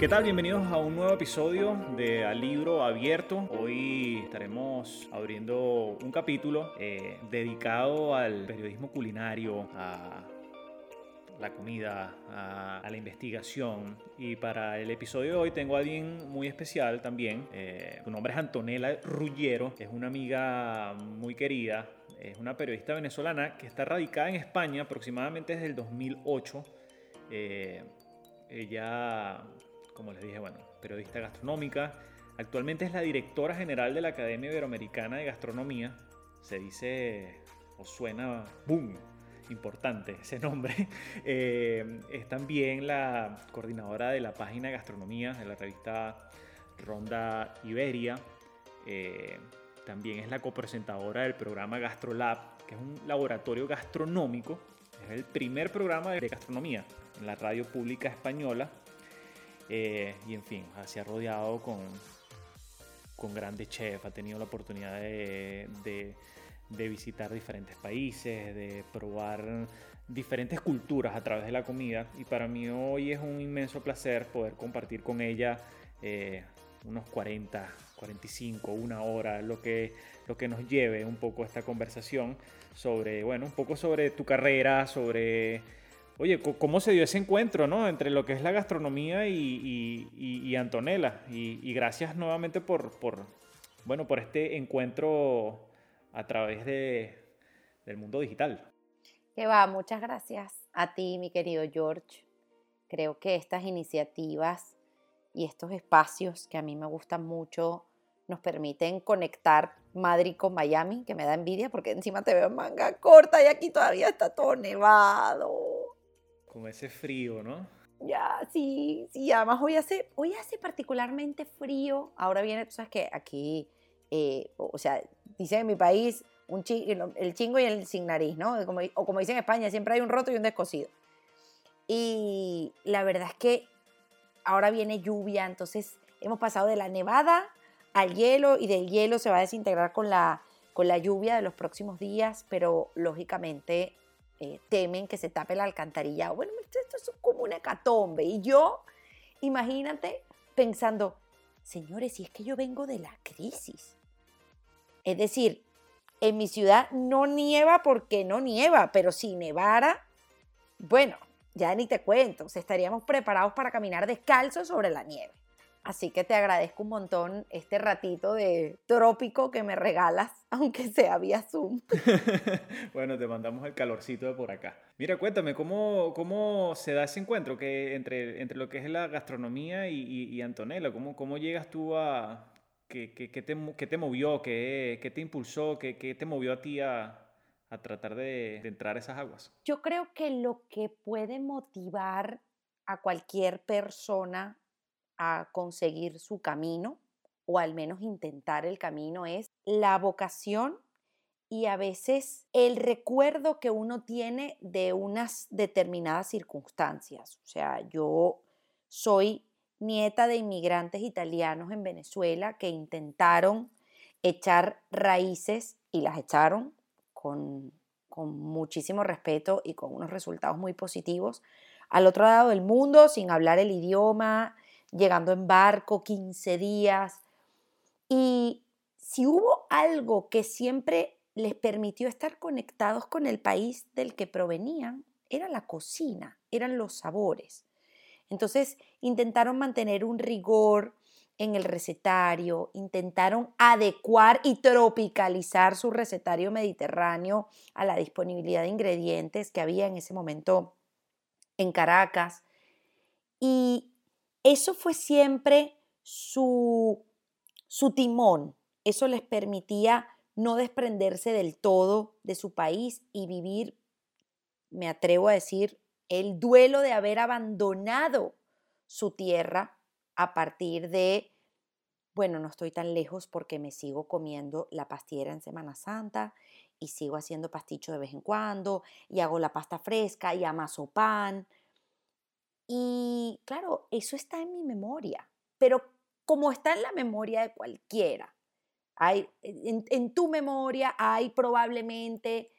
¿Qué tal? Bienvenidos a un nuevo episodio de A Libro Abierto. Hoy estaremos abriendo un capítulo eh, dedicado al periodismo culinario, a la comida, a, la investigación. Y para el episodio de hoy tengo a alguien muy especial también. Eh, su nombre es Antonella Rullero, es una amiga muy querida, es una periodista venezolana que está radicada en España aproximadamente desde el 2008. Eh, ella, como les dije, bueno, periodista gastronómica. Actualmente es la directora general de la Academia Iberoamericana de Gastronomía. Se dice o suena boom importante ese nombre, eh, es también la coordinadora de la página Gastronomía de la revista Ronda Iberia. Eh, también es la copresentadora del programa GastroLab, que es un laboratorio gastronómico. Es el primer programa de gastronomía en la radio pública española. Eh, y en fin, se ha rodeado con, con grandes chefs, ha tenido la oportunidad de de visitar diferentes países, de probar diferentes culturas a través de la comida. Y para mí hoy es un inmenso placer poder compartir con ella eh, unos 40, 45, una hora, lo que, lo que nos lleve un poco esta conversación sobre, bueno, un poco sobre tu carrera, sobre, oye, cómo se dio ese encuentro, ¿no? Entre lo que es la gastronomía y, y, Antonella. Y, gracias nuevamente por, bueno, por este encuentro a través de, del mundo digital. Que muchas gracias a ti, mi querido George. Creo que estas iniciativas y estos espacios que a mí me gustan mucho nos permiten conectar Madrid con Miami, que me da envidia porque encima te veo manga corta y aquí todavía está todo nevado. Como ese frío, ¿no? Ya, sí, sí, además hoy hace, hoy hace particularmente frío. Ahora viene, tú sabes que aquí, eh, o sea, dice en mi país, un el chingo y el sin nariz, ¿no? o como dicen en España, siempre hay un roto y un descosido. Y la verdad es que ahora viene lluvia, entonces hemos pasado de la nevada al hielo y del hielo se va a desintegrar con la, con la lluvia de los próximos días, pero lógicamente eh, temen que se tape la alcantarilla. Bueno, esto es como una hecatombe. Y yo, imagínate pensando, señores, si es que yo vengo de la crisis. Es decir, en mi ciudad no nieva porque no nieva, pero si nevara, bueno, ya ni te cuento, estaríamos preparados para caminar descalzos sobre la nieve. Así que te agradezco un montón este ratito de trópico que me regalas, aunque sea vía Zoom. bueno, te mandamos el calorcito de por acá. Mira, cuéntame, ¿cómo, cómo se da ese encuentro que entre, entre lo que es la gastronomía y, y, Antonella? ¿Cómo, ¿Cómo llegas tú a, ¿Qué, te, te, movió? ¿Qué, te impulsó? ¿Qué, te movió a ti a, tratar de, de, entrar a esas aguas? Yo creo que lo que puede motivar a cualquier persona a conseguir su camino, o al menos intentar el camino, es la vocación y a veces el recuerdo que uno tiene de unas determinadas circunstancias. O sea, yo soy nieta de inmigrantes italianos en Venezuela que intentaron echar raíces y las echaron con, muchísimo respeto y con unos resultados muy positivos al otro lado del mundo sin hablar el idioma, llegando en barco 15 días. Y si hubo algo que siempre les permitió estar conectados con el país del que provenían, era la cocina, eran los sabores. Entonces intentaron mantener un rigor en el recetario, intentaron adecuar y tropicalizar su recetario mediterráneo a la disponibilidad de ingredientes que había en ese momento en Caracas. Y eso fue siempre su, su timón, eso les permitía no desprenderse del todo de su país y vivir, me atrevo a decir, el duelo de haber abandonado su tierra a partir de, bueno, no estoy tan lejos porque me sigo comiendo la pastillera en Semana Santa y sigo haciendo pasticho de vez en cuando y hago la pasta fresca y amaso pan. Y claro, eso está en mi memoria, pero como está en la memoria de cualquiera, hay, en, en tu memoria hay probablemente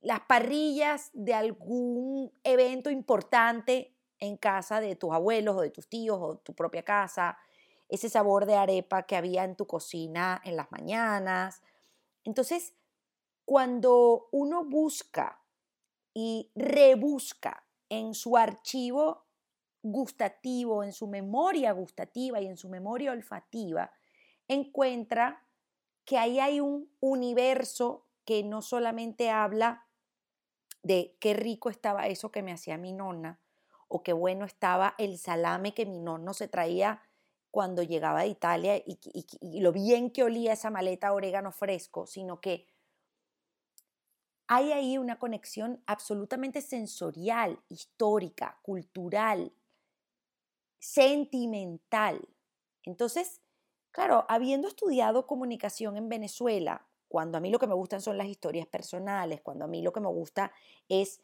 las parrillas de algún evento importante en casa de tus abuelos o de tus tíos o tu propia casa, ese sabor de arepa que había en tu cocina en las mañanas. Entonces, cuando uno busca y rebusca en su archivo gustativo, en su memoria gustativa y en su memoria olfativa, encuentra que ahí hay un universo que no solamente habla de qué rico estaba eso que me hacía mi nonna, o qué bueno estaba el salame que mi nonno se traía cuando llegaba de Italia y, y lo bien que olía esa maleta orégano fresco, sino que hay ahí una conexión absolutamente sensorial, histórica, cultural, sentimental. Entonces, claro, habiendo estudiado comunicación en Venezuela, cuando a mí lo que me gustan son las historias personales, cuando a mí lo que me gusta es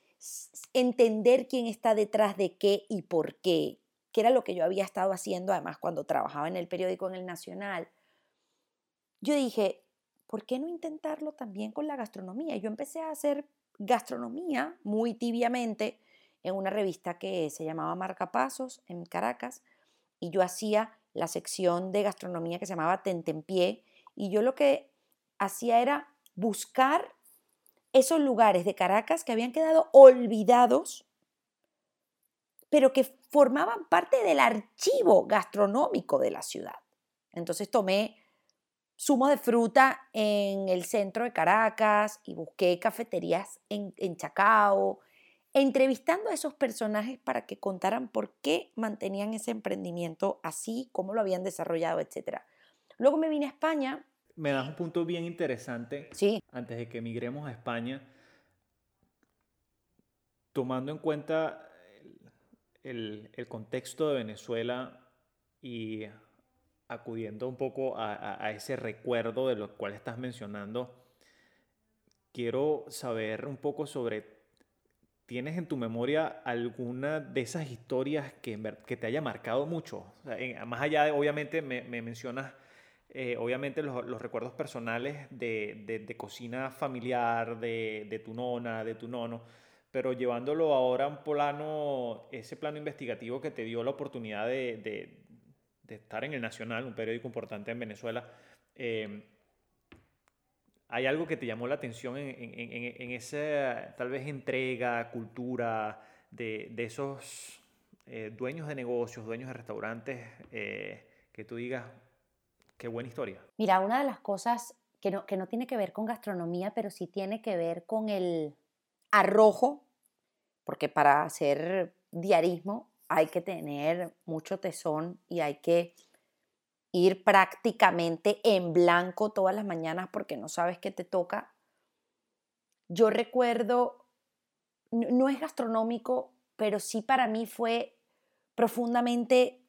entender quién está detrás de qué y por qué, que era lo que yo había estado haciendo además cuando trabajaba en el periódico en el Nacional, yo dije, ¿por qué no intentarlo también con la gastronomía? Yo empecé a hacer gastronomía muy tibiamente en una revista que se llamaba Marcapasos en Caracas y yo hacía la sección de gastronomía que se llamaba Tentempié y yo lo que hacía era buscar esos lugares de Caracas que habían quedado olvidados, pero que formaban parte del archivo gastronómico de la ciudad. Entonces tomé zumo de fruta en el centro de Caracas y busqué cafeterías en, en Chacao, entrevistando a esos personajes para que contaran por qué mantenían ese emprendimiento así, cómo lo habían desarrollado, etc. Luego me vine a España. Me das un punto bien interesante. Sí. Antes de que emigremos a España, tomando en cuenta el, el, contexto de Venezuela y acudiendo un poco a, a, ese recuerdo de lo cual estás mencionando, quiero saber un poco sobre ¿Tienes en tu memoria alguna de esas historias que, que te haya marcado mucho? más allá de, obviamente, me, mencionas, eh, obviamente, los, los, recuerdos personales de, de, de cocina familiar, de, tu nona, de tu nono, pero llevándolo ahora a un plano, ese plano investigativo que te dio la oportunidad de, estar en el Nacional, un periódico importante en Venezuela. Eh, ¿Hay algo que te llamó la atención en, en, esa tal vez entrega, cultura de, de esos eh, dueños de negocios, dueños de restaurantes, eh, que tú digas, qué buena historia? Mira, una de las cosas que no, que no tiene que ver con gastronomía, pero sí tiene que ver con el arrojo, porque para hacer diarismo hay que tener mucho tesón y hay que ir prácticamente en blanco todas las mañanas porque no sabes qué te toca. Yo recuerdo, no es gastronómico, pero sí para mí fue profundamente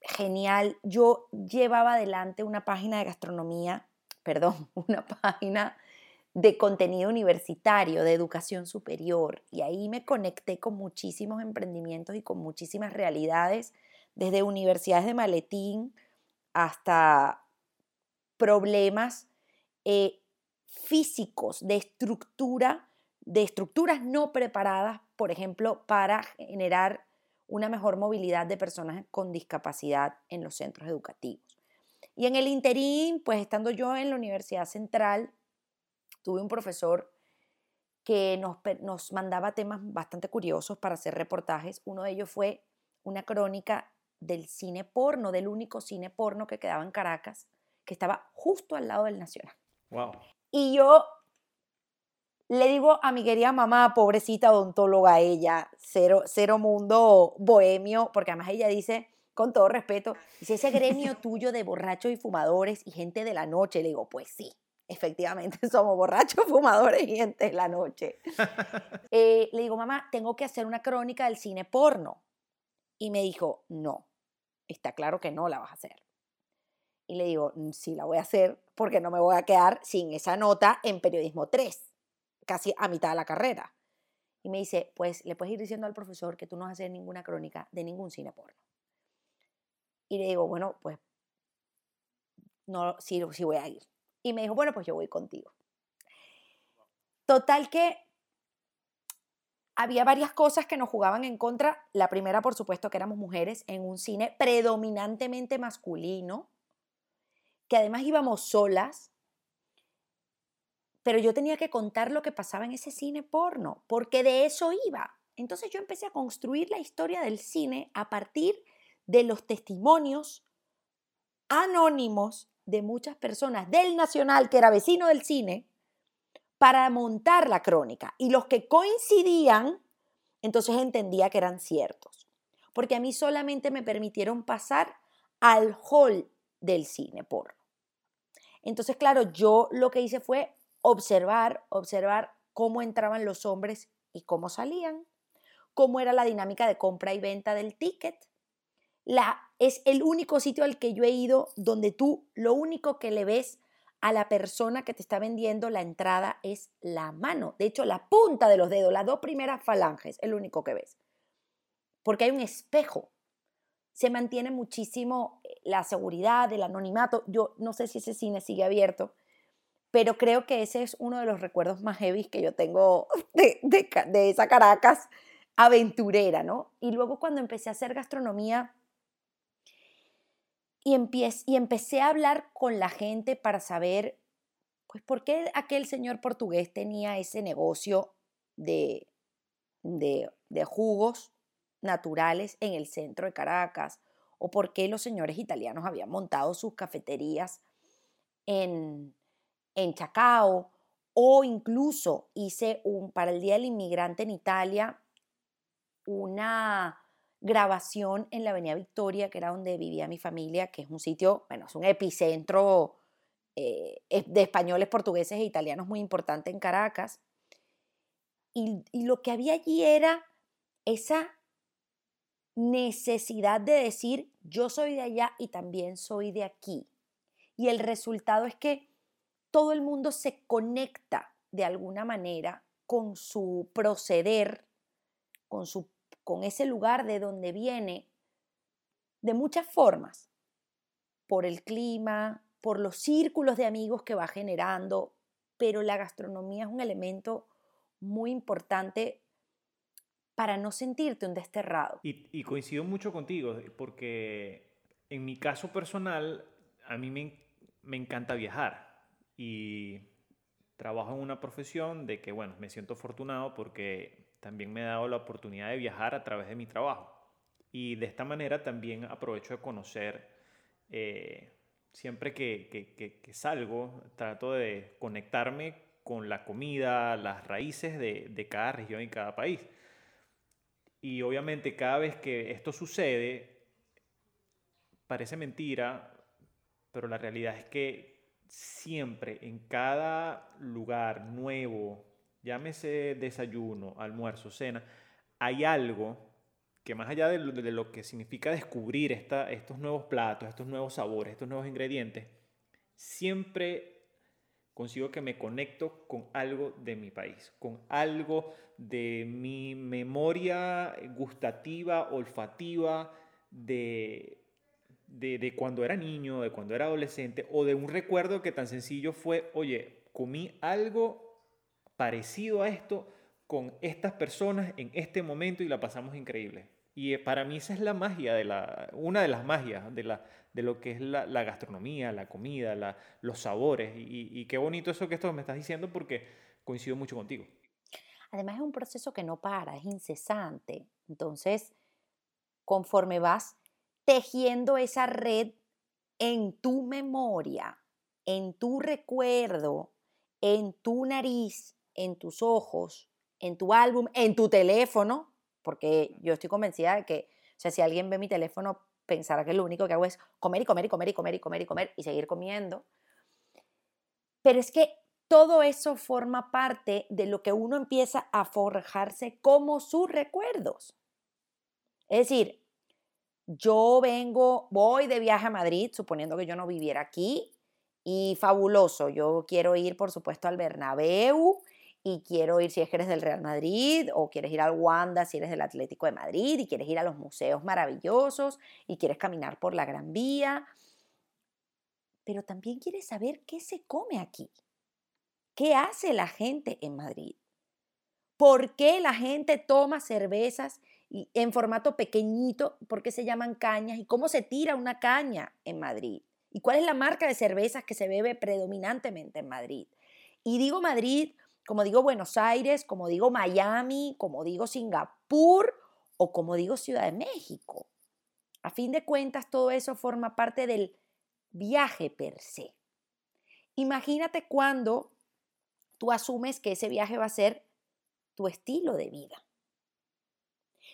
genial. Yo llevaba adelante una página de gastronomía, perdón, una página de contenido universitario, de educación superior, y ahí me conecté con muchísimos emprendimientos y con muchísimas realidades, desde universidades de maletín, hasta problemas eh, físicos de estructura, de estructuras no preparadas, por ejemplo, para generar una mejor movilidad de personas con discapacidad en los centros educativos. Y en el interín, pues estando yo en la Universidad Central, tuve un profesor que nos, nos mandaba temas bastante curiosos para hacer reportajes. Uno de ellos fue una crónica del cine porno, del único cine porno que quedaba en Caracas, que estaba justo al lado del Nacional. Wow. Y yo le digo a mi querida mamá, pobrecita odontóloga ella, cero, cero mundo bohemio, porque además ella dice, con todo respeto, dice, ese gremio tuyo de borrachos y fumadores y gente de la noche. Le digo, pues sí, efectivamente somos borrachos, fumadores y gente de la noche. Eh, le digo, mamá, tengo que hacer una crónica del cine porno. Y me dijo, no, está claro que no la vas a hacer. Y le digo, mm, sí la voy a hacer porque no me voy a quedar sin esa nota en periodismo 3, casi a mitad de la carrera. Y me dice, pues le puedes ir diciendo al profesor que tú no vas a hacer ninguna crónica de ningún cine porno. Y le digo, bueno, pues no, sí, sí voy a ir. Y me dijo, bueno, pues yo voy contigo. Total que había varias cosas que nos jugaban en contra. La primera, por supuesto, que éramos mujeres en un cine predominantemente masculino, que además íbamos solas, pero yo tenía que contar lo que pasaba en ese cine porno, porque de eso iba. Entonces yo empecé a construir la historia del cine a partir de los testimonios anónimos de muchas personas del Nacional, que era vecino del cine, para montar la crónica. Y los que coincidían, entonces entendía que eran ciertos. Porque a mí solamente me permitieron pasar al hall del cine porno. Entonces, claro, yo lo que hice fue observar, observar cómo entraban los hombres y cómo salían, cómo era la dinámica de compra y venta del ticket. La, es el único sitio al que yo he ido donde tú lo único que le ves a la persona que te está vendiendo la entrada es la mano. De hecho, la punta de los dedos, las dos primeras falanges, es lo único que ves. Porque hay un espejo. Se mantiene muchísimo eh, la seguridad, el anonimato. Yo no sé si ese cine sigue abierto, pero creo que ese es uno de los recuerdos más heavy que yo tengo de, de esa Caracas aventurera, ¿no? Y luego cuando empecé a hacer gastronomía, y, y empecé a hablar con la gente para saber, pues, por qué aquel señor portugués tenía ese negocio de, de, de jugos naturales en el centro de Caracas, o por qué los señores italianos habían montado sus cafeterías en, en Chacao, o incluso hice un, para el Día del Inmigrante en Italia una grabación en la Avenida Victoria, que era donde vivía mi familia, que es un sitio, bueno, es un epicentro eh, de españoles, portugueses e italianos muy importante en Caracas. Y, y lo que había allí era esa necesidad de decir, yo soy de allá y también soy de aquí. Y el resultado es que todo el mundo se conecta de alguna manera con su proceder, con su con ese lugar de donde viene de muchas formas, por el clima, por los círculos de amigos que va generando, pero la gastronomía es un elemento muy importante para no sentirte un desterrado. Y, coincido mucho contigo, porque en mi caso personal, a mí me, me encanta viajar y trabajo en una profesión de que, bueno, me siento afortunado porque también me he dado la oportunidad de viajar a través de mi trabajo. Y de esta manera también aprovecho de conocer, eh, siempre que, salgo, trato de conectarme con la comida, las raíces de, de cada región y cada país. Y obviamente cada vez que esto sucede, parece mentira, pero la realidad es que siempre en cada lugar nuevo, llámese desayuno, almuerzo, cena, hay algo que más allá de lo, que significa descubrir esta, estos nuevos platos, estos nuevos sabores, estos nuevos ingredientes, siempre consigo que me conecto con algo de mi país, con algo de mi memoria gustativa, olfativa, de, de, de, cuando era niño, de cuando era adolescente, o de un recuerdo que tan sencillo fue, oye, comí algo parecido a esto con estas personas en este momento y la pasamos increíble. Y eh, para mí esa es la magia, de la, una de las magias de, la, de lo que es la, gastronomía, la comida, la, los sabores. Y, qué bonito eso que esto me estás diciendo porque coincido mucho contigo. Además es un proceso que no para, es incesante. Entonces, conforme vas tejiendo esa red en tu memoria, en tu recuerdo, en tu nariz, en tus ojos, en tu álbum, en tu teléfono, porque yo estoy convencida de que, o sea, si alguien ve mi teléfono, pensará que lo único que hago es comer y comer y comer y comer y comer y comer y seguir comiendo. Pero es que todo eso forma parte de lo que uno empieza a forjarse como sus recuerdos. Es decir, yo vengo, voy de viaje a Madrid, suponiendo que yo no viviera aquí, y fabuloso, yo quiero ir, por supuesto, al Bernabéu y quiero ir si eres del Real Madrid o quieres ir al Wanda si eres del Atlético de Madrid y quieres ir a los museos maravillosos y quieres caminar por la Gran Vía. Pero también quieres saber qué se come aquí, qué hace la gente en Madrid, ¿Por qué la gente toma cervezas en formato pequeñito? ¿Por qué se llaman cañas? ¿Y cómo se tira una caña en Madrid? ¿Y cuál es la marca de cervezas que se bebe predominantemente en Madrid? Y digo Madrid, como digo Buenos Aires, como digo Miami, como digo Singapur o como digo Ciudad de México. A fin de cuentas, todo eso forma parte del viaje per se. Imagínate cuando tú asumes que ese viaje va a ser tu estilo de vida.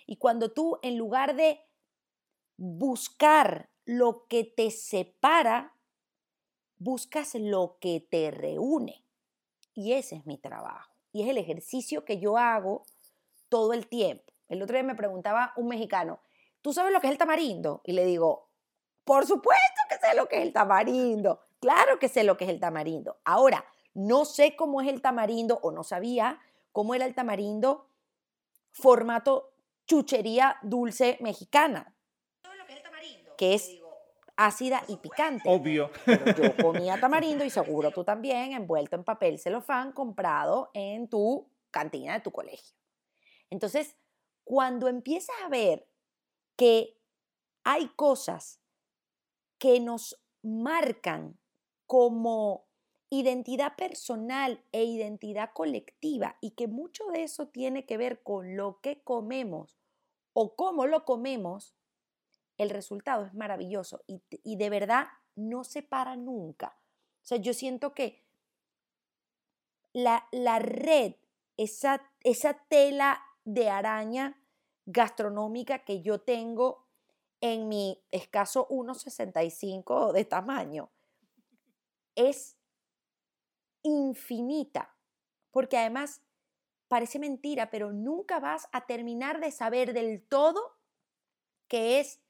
Y cuando tú, en lugar de buscar lo que te separa, buscas lo que te reúne. Y ese es mi trabajo. Y es el ejercicio que yo hago todo el tiempo. El otro día me preguntaba un mexicano, ¿tú sabes lo que es el tamarindo? Y le digo, por supuesto que sé lo que es el tamarindo. Claro que sé lo que es el tamarindo. Ahora, no sé cómo es el tamarindo o no sabía cómo era el tamarindo formato chuchería dulce mexicana. Que es ácida y picante. Obvio. yo comía tamarindo y seguro tú también, envuelto en papel celofán, comprado en tu cantina de tu colegio. Entonces, cuando empiezas a ver que hay cosas que nos marcan como identidad personal e identidad colectiva y que mucho de eso tiene que ver con lo que comemos o cómo lo comemos, el resultado es maravilloso y, de verdad no se para nunca. O sea, yo siento que la, la red, esa, esa tela de araña gastronómica que yo tengo en mi escaso 1,65 de tamaño, es infinita, porque además parece mentira, pero nunca vas a terminar de saber del todo qué es,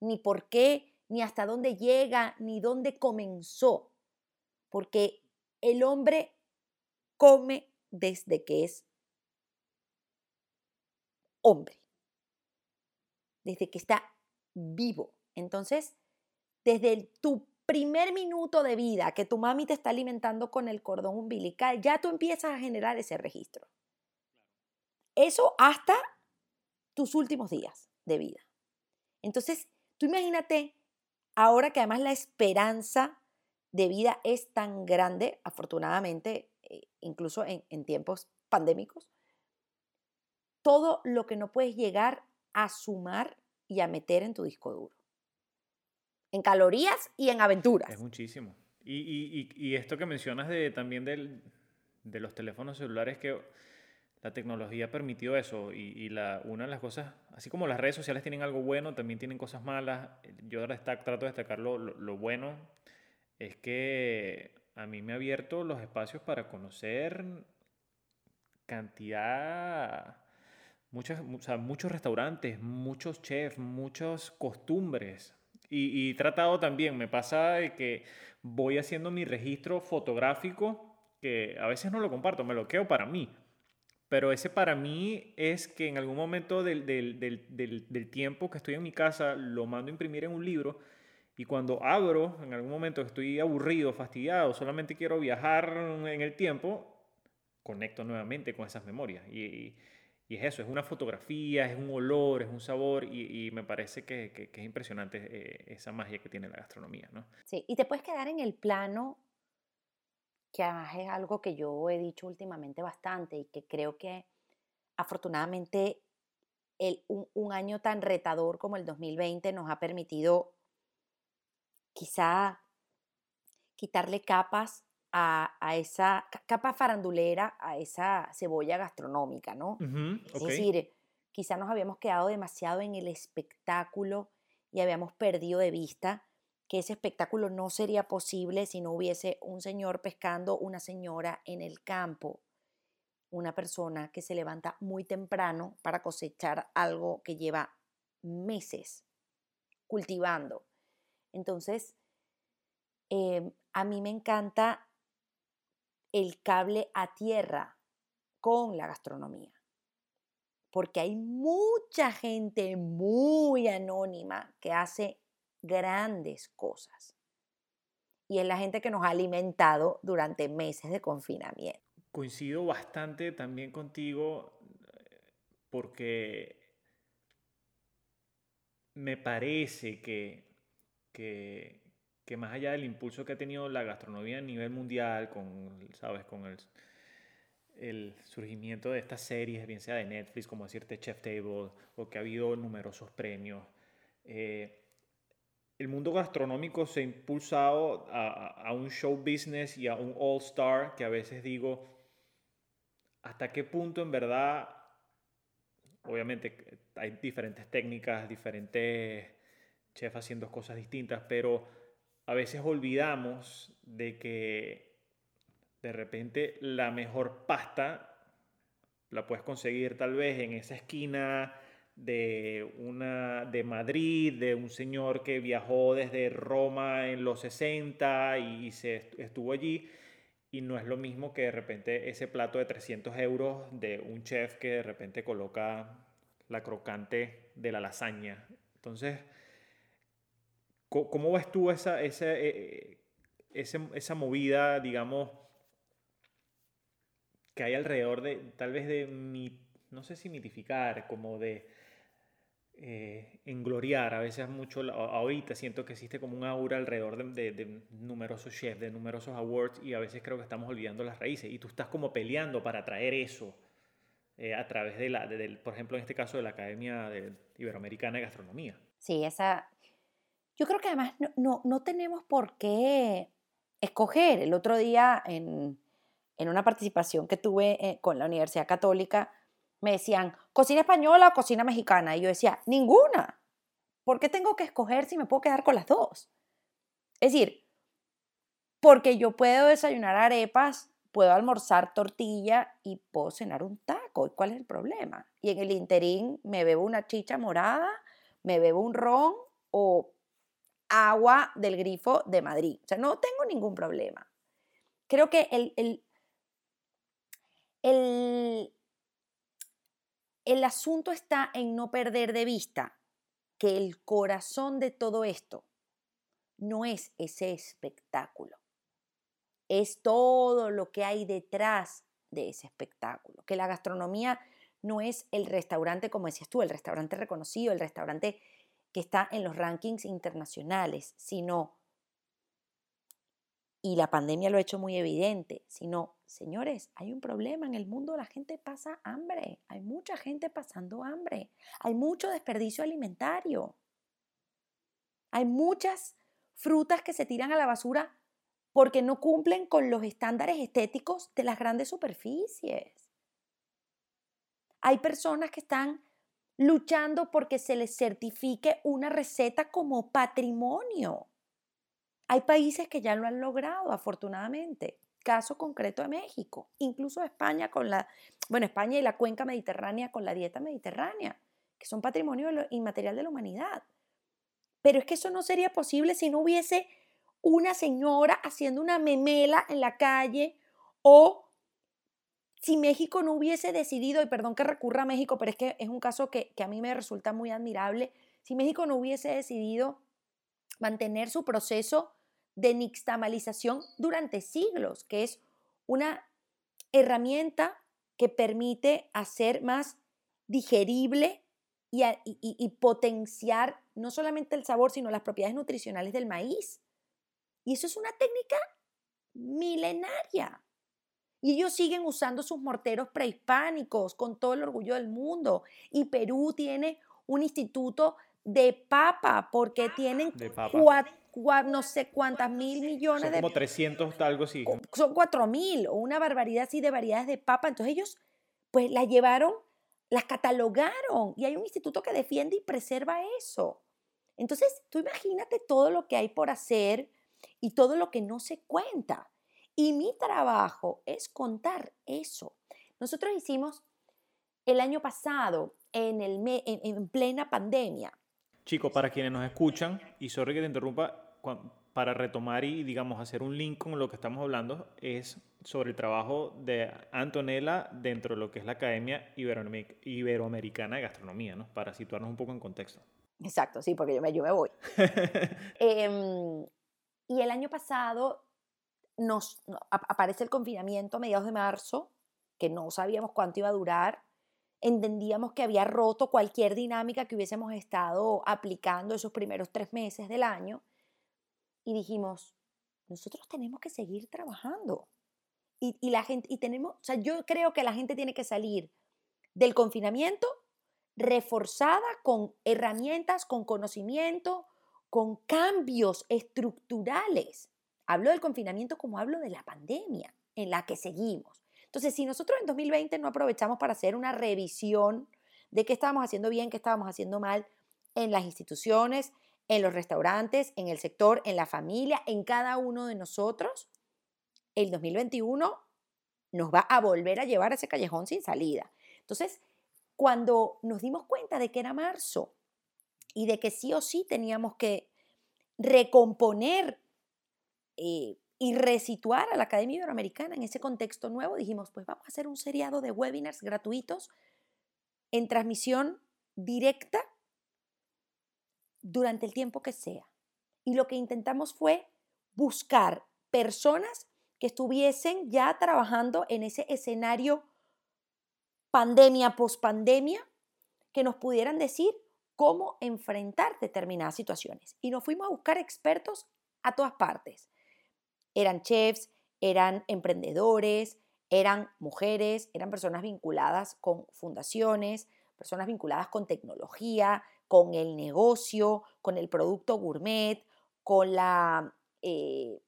ni por qué, ni hasta dónde llega, ni dónde comenzó, porque el hombre come desde que es hombre, desde que está vivo. Entonces, desde tu primer minuto de vida que tu mami te está alimentando con el cordón umbilical, ya tú empiezas a generar ese registro. Eso hasta tus últimos días de vida. Entonces, tú imagínate, ahora que además la esperanza de vida es tan grande, afortunadamente, eh, incluso en, en tiempos pandémicos, todo lo que no puedes llegar a sumar y a meter en tu disco duro en calorías y en aventuras. Es muchísimo. Y, y, y esto que mencionas de, también del, de los teléfonos celulares, que la tecnología ha permitido eso. Y, la, una de las cosas, así como las redes sociales tienen algo bueno, también tienen cosas malas. Yo ahora trato de destacar lo, bueno, es que a mí me ha abierto los espacios para conocer cantidad muchos, o sea, muchos restaurantes, muchos chefs, muchas costumbres, y, y, tratado también, me pasa de que voy haciendo mi registro fotográfico, que a veces no lo comparto, me lo quedo para mí. Pero ese para mí es que en algún momento del, del, del, del, tiempo que estoy en mi casa lo mando a imprimir en un libro y cuando abro, en algún momento estoy aburrido, fastidiado, solamente quiero viajar en el tiempo, conecto nuevamente con esas memorias. y y es eso, es una fotografía, es un olor, es un sabor y, me parece que, que, es impresionante eh, esa magia que tiene la gastronomía, ¿no? Sí, y te puedes quedar en el plano, que además es algo que yo he dicho últimamente bastante y que creo que afortunadamente el, un, un año tan retador como el 2020 nos ha permitido quizá quitarle capas a, esa capa farandulera, a esa cebolla gastronómica, ¿no? Es decir, quizá nos habíamos quedado demasiado en el espectáculo y habíamos perdido de vista que ese espectáculo no sería posible si no hubiese un señor pescando, una señora en el campo, una persona que se levanta muy temprano para cosechar algo que lleva meses cultivando. Entonces, em, a mí me encanta el cable a tierra con la gastronomía. Porque hay mucha gente muy anónima que hace grandes cosas. Y es la gente que nos ha alimentado durante meses de confinamiento. Coincido bastante también contigo porque me parece que, que, más allá del impulso que ha tenido la gastronomía a nivel mundial, con, ¿sabes? con el, el surgimiento de estas series, bien sea de Netflix, como decirte Chef Table, o que ha habido numerosos premios, eh, el mundo gastronómico se ha impulsado a, un show business y a un all star que a veces digo, ¿hasta qué punto en verdad, obviamente hay diferentes técnicas, diferentes chefs haciendo cosas distintas, pero a veces olvidamos de que de repente la mejor pasta la puedes conseguir tal vez en esa esquina de, una, de Madrid, de un señor que viajó desde Roma en los 60 y se estuvo allí. Y no es lo mismo que de repente ese plato de 300 euros de un chef que de repente coloca la crocante de la lasaña. Entonces, ¿cómo ves tú esa, esa, eh, esa movida, digamos, que hay alrededor de, tal vez de, no sé si mitificar, como de eh, engloriar. A veces mucho, ahorita siento que existe como un aura alrededor de, numerosos chefs, de numerosos awards y a veces creo que estamos olvidando las raíces y tú estás como peleando para traer eso eh, a través de la, por ejemplo, en este caso de la Academia Iberoamericana de Gastronomía. Sí, esa... Yo creo que además no, no, tenemos por qué escoger. El otro día en, en una participación que tuve eh, con la Universidad Católica, me decían, cocina española o cocina mexicana. Y yo decía, ninguna. ¿Por qué tengo que escoger si me puedo quedar con las dos? Es decir, porque yo puedo desayunar arepas, puedo almorzar tortilla y puedo cenar un taco. ¿Y cuál es el problema? Y en el interín me bebo una chicha morada, me bebo un ron o agua del grifo de Madrid. O sea, no tengo ningún problema. Creo que el, el, el el asunto está en no perder de vista que el corazón de todo esto no es ese espectáculo, es todo lo que hay detrás de ese espectáculo, que la gastronomía no es el restaurante, como decías tú, el restaurante reconocido, el restaurante que está en los rankings internacionales, sino y la pandemia lo ha hecho muy evidente, sino, señores, hay un problema en el mundo, la gente pasa hambre, hay mucha gente pasando hambre, hay mucho desperdicio alimentario, hay muchas frutas que se tiran a la basura porque no cumplen con los estándares estéticos de las grandes superficies. Hay personas que están luchando porque se les certifique una receta como patrimonio. Hay países que ya lo han logrado, afortunadamente. Caso concreto de México, incluso España con la, bueno, España y la cuenca mediterránea con la dieta mediterránea, que son patrimonio inmaterial de la humanidad. Pero es que eso no sería posible si no hubiese una señora haciendo una memela en la calle o si México no hubiese decidido, y perdón que recurra a México, pero es que es un caso que, que a mí me resulta muy admirable, si México no hubiese decidido mantener su proceso de nixtamalización durante siglos, que es una herramienta que permite hacer más digerible y, potenciar no solamente el sabor, sino las propiedades nutricionales del maíz. Y eso es una técnica milenaria. Y ellos siguen usando sus morteros prehispánicos con todo el orgullo del mundo. Y Perú tiene un instituto de papa porque tienen cuatro no sé cuántas mil millones son de... como 300, algo así. Son cuatro mil o una barbaridad así de variedades de papa. Entonces ellos pues las llevaron, las catalogaron y hay un instituto que defiende y preserva eso. Entonces tú imagínate todo lo que hay por hacer y todo lo que no se cuenta. Y mi trabajo es contar eso. Nosotros hicimos el año pasado, en, el en plena pandemia, Chicos, para quienes nos escuchan, y sorry que te interrumpa, para retomar y, digamos, hacer un link con lo que estamos hablando, es sobre el trabajo de Antonella dentro de lo que es la Academia Iberoamericana de Gastronomía, ¿no? Para situarnos un poco en contexto. Exacto, sí, porque yo me, yo me voy. Em, y el año pasado nos aparece el confinamiento a mediados de marzo, que no sabíamos cuánto iba a durar, entendíamos que había roto cualquier dinámica que hubiésemos estado aplicando esos primeros tres meses del año y dijimos, nosotros tenemos que seguir trabajando. Y, y, la gente, y tenemos, o sea, yo creo que la gente tiene que salir del confinamiento reforzada con herramientas, con conocimiento, con cambios estructurales. Hablo del confinamiento como hablo de la pandemia en la que seguimos. Entonces, si nosotros en 2020 no aprovechamos para hacer una revisión de qué estábamos haciendo bien, qué estábamos haciendo mal en las instituciones, en los restaurantes, en el sector, en la familia, en cada uno de nosotros, el 2021 nos va a volver a llevar a ese callejón sin salida. Entonces, cuando nos dimos cuenta de que era marzo y de que sí o sí teníamos que recomponer eh, y resituar a la Academia Iberoamericana en ese contexto nuevo, dijimos, pues vamos a hacer un seriado de webinars gratuitos en transmisión directa durante el tiempo que sea. Y lo que intentamos fue buscar personas que estuviesen ya trabajando en ese escenario pandemia, pospandemia, que nos pudieran decir cómo enfrentar determinadas situaciones. Y nos fuimos a buscar expertos a todas partes. Eran chefs, eran emprendedores, eran mujeres, eran personas vinculadas con fundaciones, personas vinculadas con tecnología, con el negocio, con el producto gourmet, con, la, eh,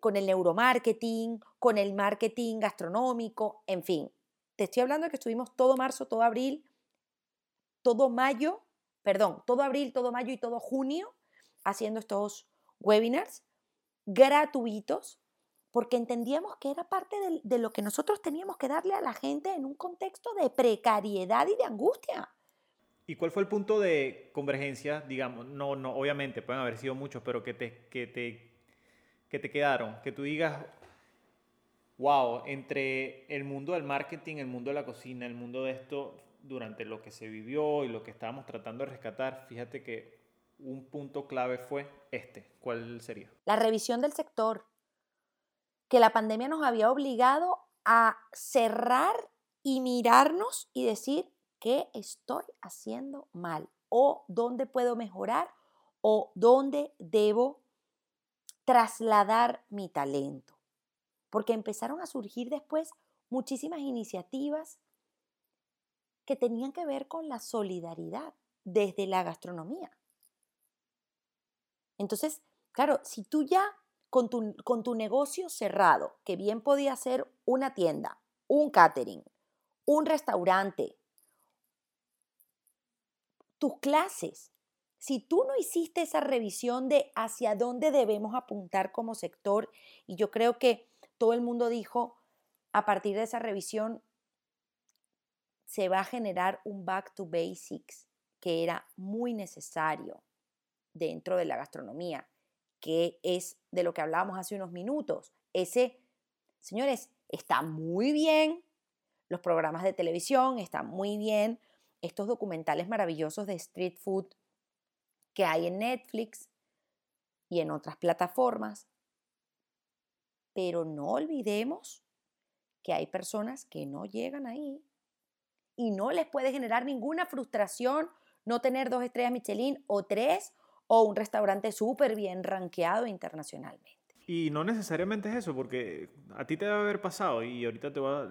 con el neuromarketing, con el marketing gastronómico, en fin, te estoy hablando de que estuvimos todo marzo, todo abril, todo mayo, perdón, todo abril, todo mayo y todo junio haciendo estos webinars gratuitos porque entendíamos que era parte de, de, lo que nosotros teníamos que darle a la gente en un contexto de precariedad y de angustia. ¿Y cuál fue el punto de convergencia, digamos? No, no, obviamente pueden haber sido muchos, pero que te, que te, que te quedaron, que tú digas, wow, entre el mundo del marketing, el mundo de la cocina, el mundo de esto, durante lo que se vivió y lo que estábamos tratando de rescatar, fíjate que un punto clave fue este. ¿Cuál sería? La revisión del sector. Que la pandemia nos había obligado a cerrar y mirarnos y decir qué estoy haciendo mal o dónde puedo mejorar o dónde debo trasladar mi talento porque empezaron a surgir después muchísimas iniciativas que tenían que ver con la solidaridad desde la gastronomía. Entonces, claro, si tú ya con tu, con tu negocio cerrado, que bien podía ser una tienda, un catering, un restaurante, tus clases, si tú no hiciste esa revisión de hacia dónde debemos apuntar como sector, y yo creo que todo el mundo dijo, a partir de esa revisión, se va a generar un back to basics que era muy necesario dentro de la gastronomía, que es de lo que hablábamos hace unos minutos. Ese, señores, está muy bien los programas de televisión, están muy bien estos documentales maravillosos de street food que hay en Netflix y en otras plataformas, pero no olvidemos que hay personas que no llegan ahí y no les puede generar ninguna frustración no tener dos estrellas Michelin o tres o un restaurante súper bien rankeado internacionalmente. Y no necesariamente es eso, porque a ti te debe haber pasado y ahorita te va...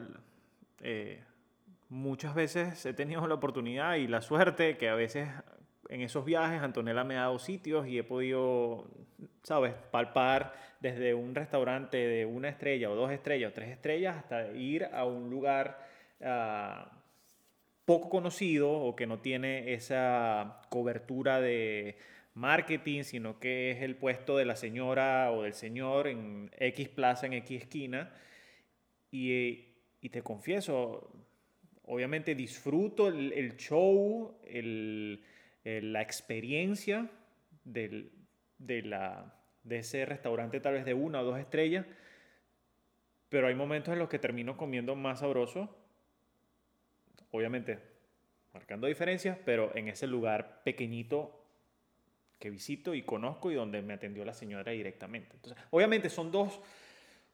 Eh, muchas veces he tenido la oportunidad y la suerte que a veces en esos viajes Antonella me ha dado sitios y he podido, ¿sabes?, palpar desde un restaurante de una estrella o dos estrellas o tres estrellas hasta ir a un lugar ah, poco conocido o que no tiene esa cobertura de marketing, sino que es el puesto de la señora o del señor en X plaza, en X esquina. Y, y te confieso, obviamente disfruto el, show, eh, la experiencia de, de ese restaurante tal vez de una o dos estrellas, pero hay momentos en los que termino comiendo más sabroso, obviamente marcando diferencias, pero en ese lugar pequeñito que visito y conozco y donde me atendió la señora directamente. Entonces, obviamente son dos,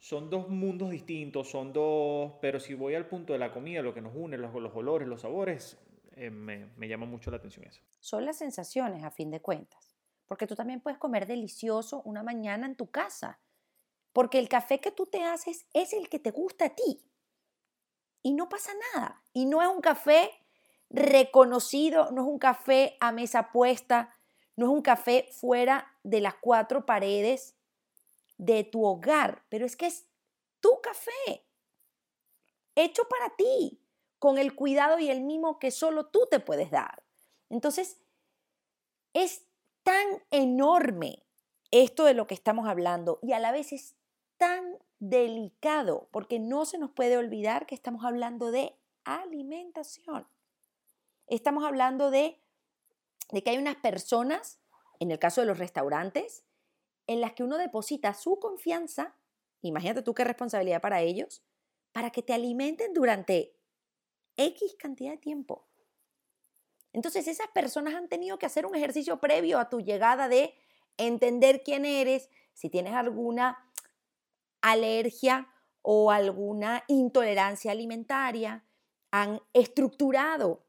son dos mundos distintos, son dos, pero si voy al punto de la comida, lo que nos une, los, los olores, los sabores, eh, me, me llama mucho la atención eso. Son las sensaciones, a fin de cuentas. Porque tú también puedes comer delicioso una mañana en tu casa. Porque el café que tú te haces es el que te gusta a ti. Y no pasa nada. Y no es un café reconocido, no es un café a mesa puesta, no es un café fuera de las cuatro paredes de tu hogar, pero es que es tu café, hecho para ti, con el cuidado y el mimo que solo tú te puedes dar. Entonces, es tan enorme esto de lo que estamos hablando y a la vez es tan delicado porque no se nos puede olvidar que estamos hablando de alimentación. Estamos hablando de, de que hay unas personas, en el caso de los restaurantes, en las que uno deposita su confianza, imagínate tú qué responsabilidad para ellos, para que te alimenten durante X cantidad de tiempo. Entonces esas personas han tenido que hacer un ejercicio previo a tu llegada de entender quién eres, si tienes alguna alergia o alguna intolerancia alimentaria, han estructurado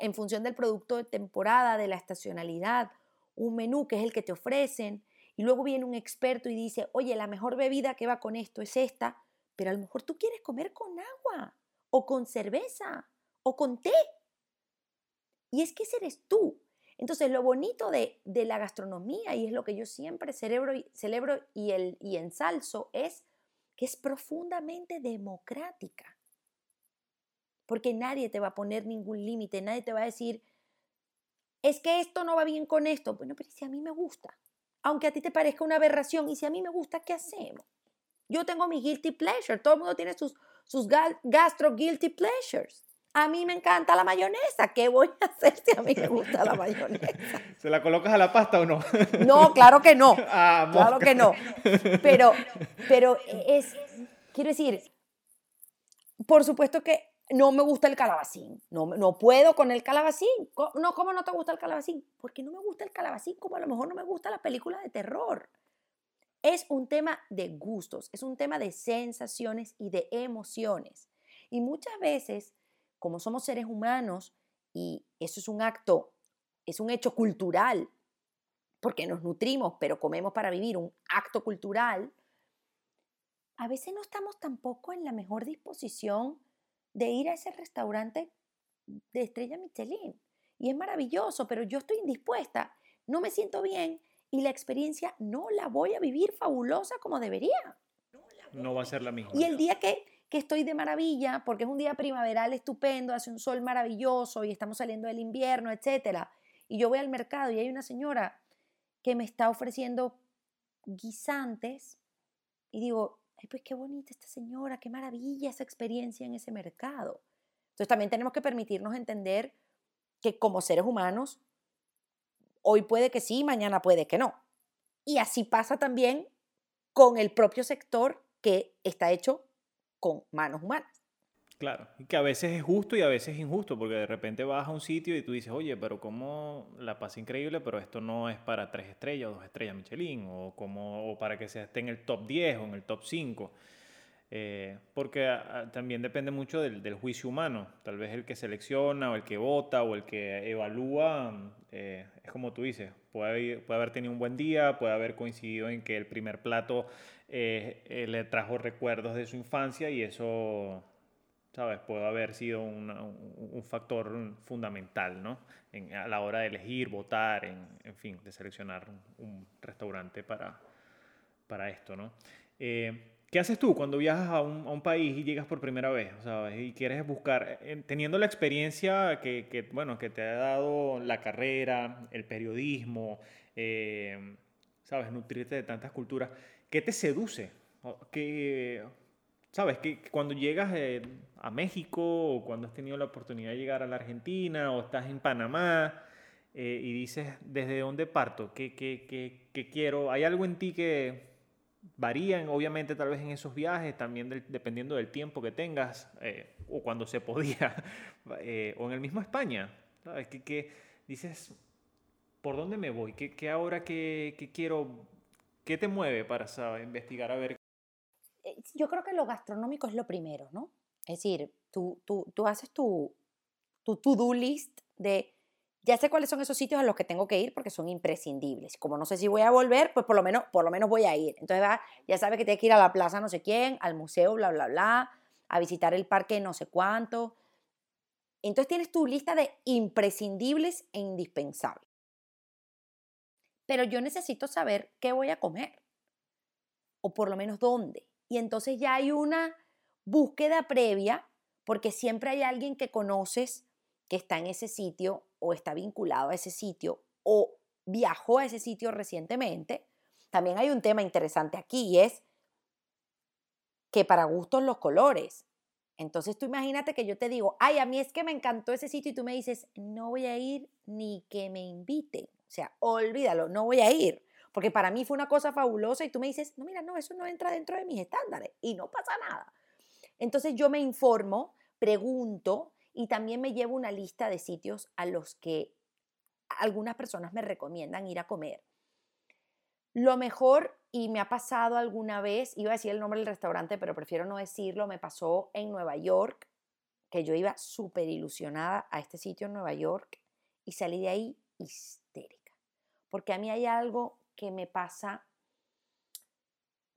en función del producto de temporada, de la estacionalidad, un menú que es el que te ofrecen, y luego viene un experto y dice, oye, la mejor bebida que va con esto es esta, pero a lo mejor tú quieres comer con agua, o con cerveza, o con té. Y es que ese eres tú. Entonces, lo bonito de, la gastronomía, y es lo que yo siempre celebro, celebro y, el, y ensalzo, es que es profundamente democrática. Porque nadie te va a poner ningún límite, nadie te va a decir, es que esto no va bien con esto. Bueno, pero si a mí me gusta, aunque a ti te parezca una aberración, y si a mí me gusta, ¿qué hacemos? Yo tengo mi guilty pleasure, todo el mundo tiene sus, sus gastro guilty pleasures. A mí me encanta la mayonesa. ¿Qué voy a hacer si a mí me gusta la mayonesa? ¿Se la colocas a la pasta o no? No, claro que no. Ah, claro que no. Pero, pero es, quiero decir, por supuesto que no me gusta el calabacín, no, no puedo con el calabacín. No, ¿cómo no te gusta el calabacín? Porque no me gusta el calabacín, como a lo mejor no me gusta la película de terror. Es un tema de gustos, es un tema de sensaciones y de emociones. Y muchas veces, como somos seres humanos, y eso es un acto, es un hecho cultural, porque nos nutrimos, pero comemos para vivir, un acto cultural, a veces no estamos tampoco en la mejor disposición de ir a ese restaurante de estrella Michelin. Y es maravilloso, pero yo estoy indispuesta, no me siento bien y la experiencia no la voy a vivir fabulosa como debería. No va a ser la misma. Y el día que, que estoy de maravilla, porque es un día primaveral estupendo, hace un sol maravilloso y estamos saliendo del invierno, etcétera, y yo voy al mercado y hay una señora que me está ofreciendo guisantes y digo, ay, pues qué bonita esta señora, qué maravilla esa experiencia en ese mercado. Entonces también tenemos que permitirnos entender que como seres humanos, hoy puede que sí, mañana puede que no. Y así pasa también con el propio sector que está hecho con manos humanas. Claro, y que a veces es justo y a veces es injusto, porque de repente vas a un sitio y tú dices, oye, pero como la pasa increíble, pero esto no es para tres estrellas o dos estrellas Michelin, o, como, o para que se esté en el top 10 o en el top 5. Eh, porque también depende mucho del, del, juicio humano. Tal vez el que selecciona o el que vota o el que evalúa, eh, es como tú dices, puede, puede haber tenido un buen día, puede haber coincidido en que el primer plato eh, le trajo recuerdos de su infancia y eso ¿sabes? Puede haber sido un, factor fundamental, ¿no? a la hora de elegir, votar, en, en fin, de seleccionar un, restaurante para, para esto, ¿no? Eh, ¿Qué haces tú cuando viajas a un, a un, país y llegas por primera vez, ¿sabes? Y quieres buscar, eh, teniendo la experiencia que, que, bueno, que te ha dado la carrera, el periodismo, eh, ¿sabes? Nutrirte de tantas culturas, ¿qué te seduce? ¿Qué, sabes, que cuando llegas eh, a México o cuando has tenido la oportunidad de llegar a la Argentina o estás en Panamá eh, y dices, ¿desde dónde parto? ¿Qué, qué, qué, quiero? ¿Hay algo en ti que varía, obviamente, tal vez en esos viajes, también dependiendo del tiempo que tengas eh, o cuando se podía, o en el mismo España? ¿Sabes? Que, dices, ¿por dónde me voy? ¿Qué, qué ahora qué, quiero? ¿Qué te mueve para investigar a ver yo creo que lo gastronómico es lo primero, ¿no? Es decir, tú, tú, tú haces tu to-do list de ya sé cuáles son esos sitios a los que tengo que ir porque son imprescindibles. Como no sé si voy a volver, pues por lo menos, por lo menos voy a ir. Entonces va, ya sabes que tienes que ir a la plaza no sé quién, al museo, bla, bla, bla, a visitar el parque no sé cuánto. Entonces tienes tu lista de imprescindibles e indispensables. Pero yo necesito saber qué voy a comer. O por lo menos dónde. Y entonces ya hay una búsqueda previa porque siempre hay alguien que conoces que está en ese sitio o está vinculado a ese sitio o viajó a ese sitio recientemente, también hay un tema interesante aquí y es que para gustos los colores. Entonces tú imagínate que yo te digo, ay, a mí es que me encantó ese sitio y tú me dices, no voy a ir ni que me inviten. O sea, olvídalo, no voy a ir. Porque para mí fue una cosa fabulosa y tú me dices, no, mira, no, eso no entra dentro de mis estándares y no pasa nada. Entonces yo me informo, pregunto, y también me llevo una lista de sitios a los que algunas personas me recomiendan ir a comer. Lo mejor, y me ha pasado alguna vez, iba a decir el nombre del restaurante, pero prefiero no decirlo, me pasó en Nueva York, que yo iba súper ilusionada a este sitio en Nueva York y salí de ahí histérica. Porque a mí hay algo que me pasa,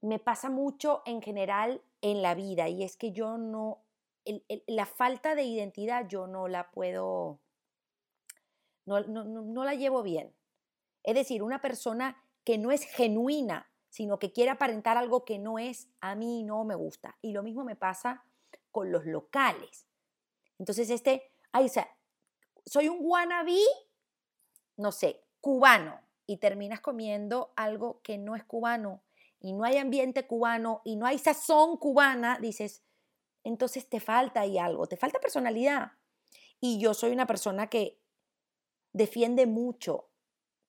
me pasa mucho en general en la vida y es que yo no la falta de identidad yo no la puedo, no, no, la llevo bien. Es decir, una persona que no es genuina, sino que quiere aparentar algo que no es, a mí no me gusta. Y lo mismo me pasa con los locales. Entonces, este, ay, o sea, soy un wannabe, no sé, cubano, y terminas comiendo algo que no es cubano, y no hay ambiente cubano, y no hay sazón cubana, dices, entonces te falta ahí algo, te falta personalidad. Y yo soy una persona que defiende mucho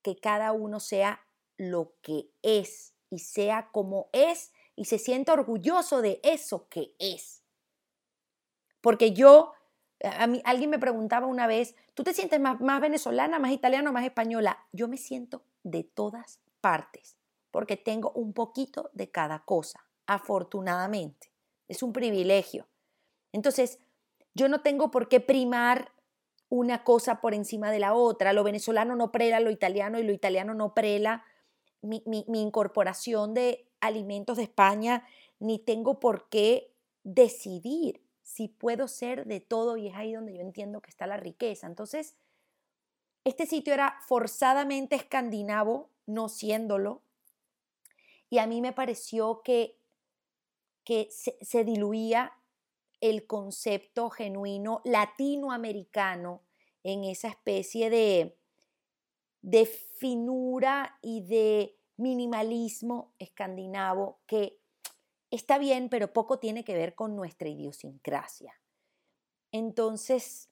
que cada uno sea lo que es y sea como es y se sienta orgulloso de eso que es. Porque yo, a mí, alguien me preguntaba una vez, ¿tú te sientes más, más venezolana, más italiana, más española? Yo me siento de todas partes, porque tengo un poquito de cada cosa, afortunadamente. Es un privilegio. Entonces, yo no tengo por qué primar una cosa por encima de la otra. Lo venezolano no prela lo italiano y lo italiano no prela mi, incorporación de alimentos de España, ni tengo por qué decidir si puedo ser de todo y es ahí donde yo entiendo que está la riqueza. Entonces, este sitio era forzadamente escandinavo, no siéndolo, y a mí me pareció que que se, diluía el concepto genuino latinoamericano en esa especie de, de finura y de minimalismo escandinavo que está bien, pero poco tiene que ver con nuestra idiosincrasia. Entonces,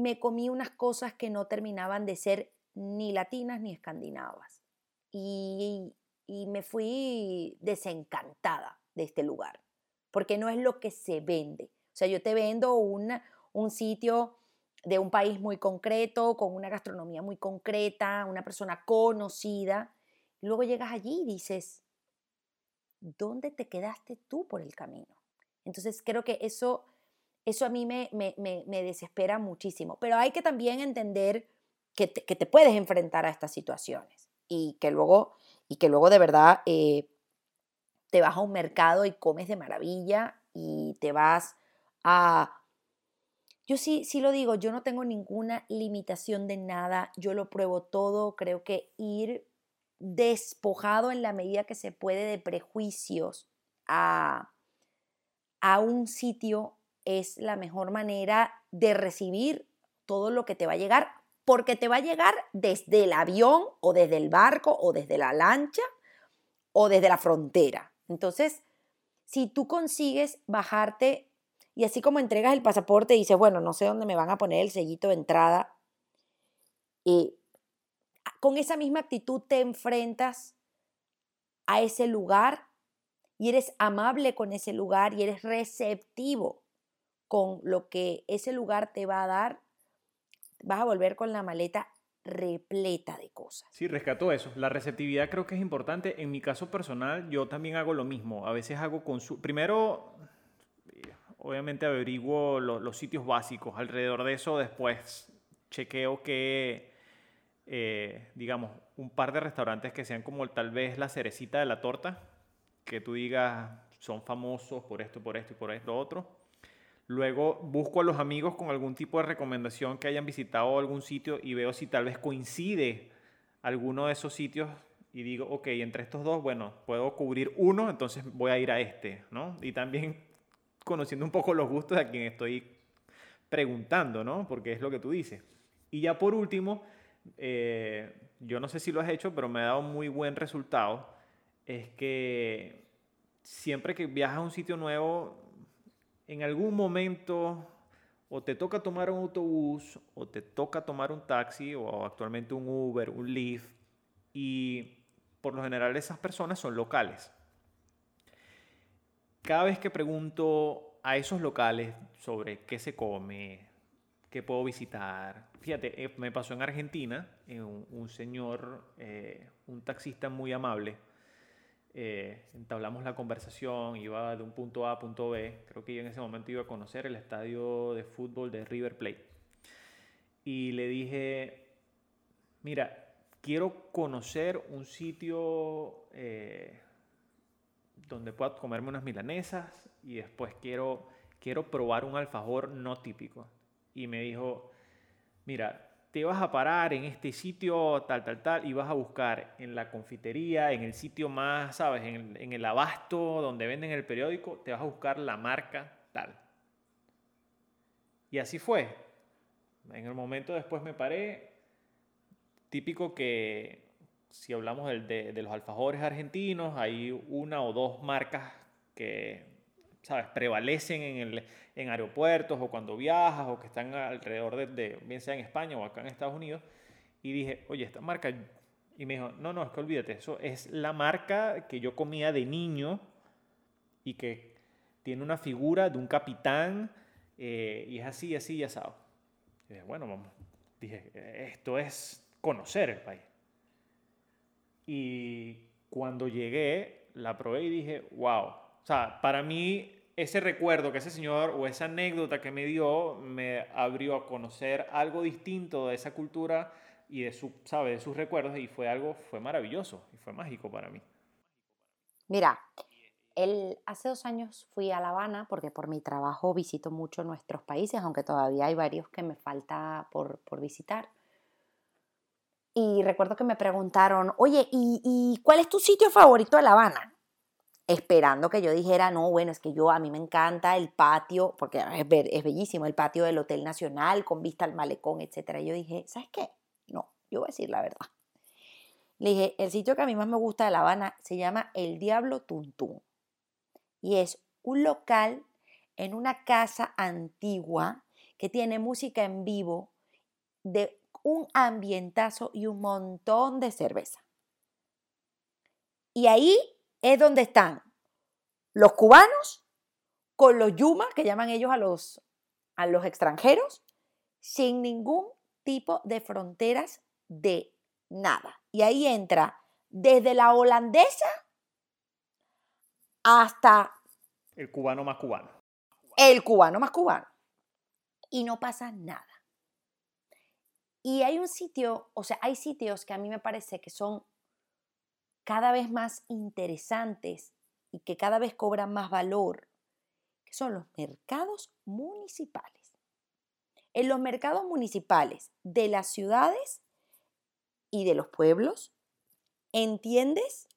me comí unas cosas que no terminaban de ser ni latinas ni escandinavas. Y, me fui desencantada de este lugar, porque no es lo que se vende. O sea, yo te vendo un sitio de un país muy concreto, con una gastronomía muy concreta, una persona conocida, luego llegas allí y dices, ¿dónde te quedaste tú por el camino? Entonces creo que eso, eso a mí me, me, desespera muchísimo, pero hay que también entender que te, puedes enfrentar a estas situaciones y que luego, y que luego de verdad eh, te vas a un mercado y comes de maravilla y te vas a... Yo sí, sí lo digo, yo no tengo ninguna limitación de nada, yo lo pruebo todo, creo que ir despojado en la medida que se puede de prejuicios a, a un sitio es la mejor manera de recibir todo lo que te va a llegar, porque te va a llegar desde el avión o desde el barco o desde la lancha o desde la frontera. Entonces, si tú consigues bajarte y así como entregas el pasaporte y dices, bueno, no sé dónde me van a poner el sellito de entrada, y con esa misma actitud te enfrentas a ese lugar y eres amable con ese lugar y eres receptivo con lo que ese lugar te va a dar, vas a volver con la maleta repleta de cosas. Sí, rescato eso. La receptividad creo que es importante. En mi caso personal, yo también hago lo mismo. A veces hago con su... Primero, obviamente averiguo los sitios básicos. Alrededor de eso, después chequeo que, eh, digamos, un par de restaurantes que sean como tal vez la cerecita de la torta, que tú digas son famosos por esto, por esto y por esto otro. Luego busco a los amigos con algún tipo de recomendación que hayan visitado algún sitio y veo si tal vez coincide alguno de esos sitios y digo, ok, entre estos dos, bueno, puedo cubrir uno, entonces voy a ir a este, ¿no? Y también conociendo un poco los gustos de a quien estoy preguntando, ¿no? Porque es lo que tú dices. Y ya por último, eh, yo no sé si lo has hecho, pero me ha dado muy buen resultado, es que siempre que viajas a un sitio nuevo, en algún momento o te toca tomar un autobús o te toca tomar un taxi o actualmente un Uber, un Lyft y por lo general esas personas son locales. Cada vez que pregunto a esos locales sobre qué se come, qué puedo visitar, fíjate, eh, me pasó en Argentina, un, señor, eh, un taxista muy amable, eh, entablamos la conversación, iba de un punto A a punto B, creo que yo en ese momento iba a conocer el estadio de fútbol de River Plate. Y le dije, mira, quiero conocer un sitio eh, donde pueda comerme unas milanesas y después quiero, quiero probar un alfajor no típico. Y me dijo, mira, te vas a parar en este sitio tal, tal, tal, y vas a buscar en la confitería, en el sitio más, ¿sabes? En, el abasto donde venden el periódico, te vas a buscar la marca tal. Y así fue. En el momento después me paré, típico que si hablamos de, de los alfajores argentinos, hay una o dos marcas que ¿sabes? prevalecen en, el, en aeropuertos o cuando viajas o que están alrededor de, de, bien sea en España o acá en Estados Unidos. Y dije, oye, esta marca... Y me dijo, no, no, es que olvídate, eso es la marca que yo comía de niño y que tiene una figura de un capitán eh, y es así, así y asado. Y dije, bueno, vamos. Dije, esto es conocer el país. Y cuando llegué, la probé y dije, wow. Sea, para mí ese recuerdo que ese señor o esa anécdota que me dio me abrió a conocer algo distinto de esa cultura y de, su, ¿sabe? de sus recuerdos y fue algo, fue maravilloso y fue mágico para mí. Mira, el, hace dos años fui a La Habana porque por mi trabajo visito mucho nuestros países, aunque todavía hay varios que me falta por, por visitar. Y recuerdo que me preguntaron, oye, ¿y, ¿y cuál es tu sitio favorito de La Habana? Esperando que yo dijera, no, bueno, es que yo a mí me encanta el patio, porque es, bellísimo el patio del Hotel Nacional con vista al malecón, etc. yo dije, ¿sabes qué? No, yo voy a decir la verdad. Le dije, el sitio que a mí más me gusta de La Habana se llama El Diablo Tuntún. Y es un local en una casa antigua que tiene música en vivo de un ambientazo y un montón de cerveza. Y ahí es donde están los cubanos con los yumas, que llaman ellos a los, a los extranjeros, sin ningún tipo de fronteras de nada. Y ahí entra desde la holandesa hasta... El cubano más cubano. El cubano más cubano. Y no pasa nada. Y hay un sitio, o sea, hay sitios que a mí me parece que son cada vez más interesantes y que cada vez cobran más valor, que son los mercados municipales. En los mercados municipales de las ciudades y de los pueblos, entiendes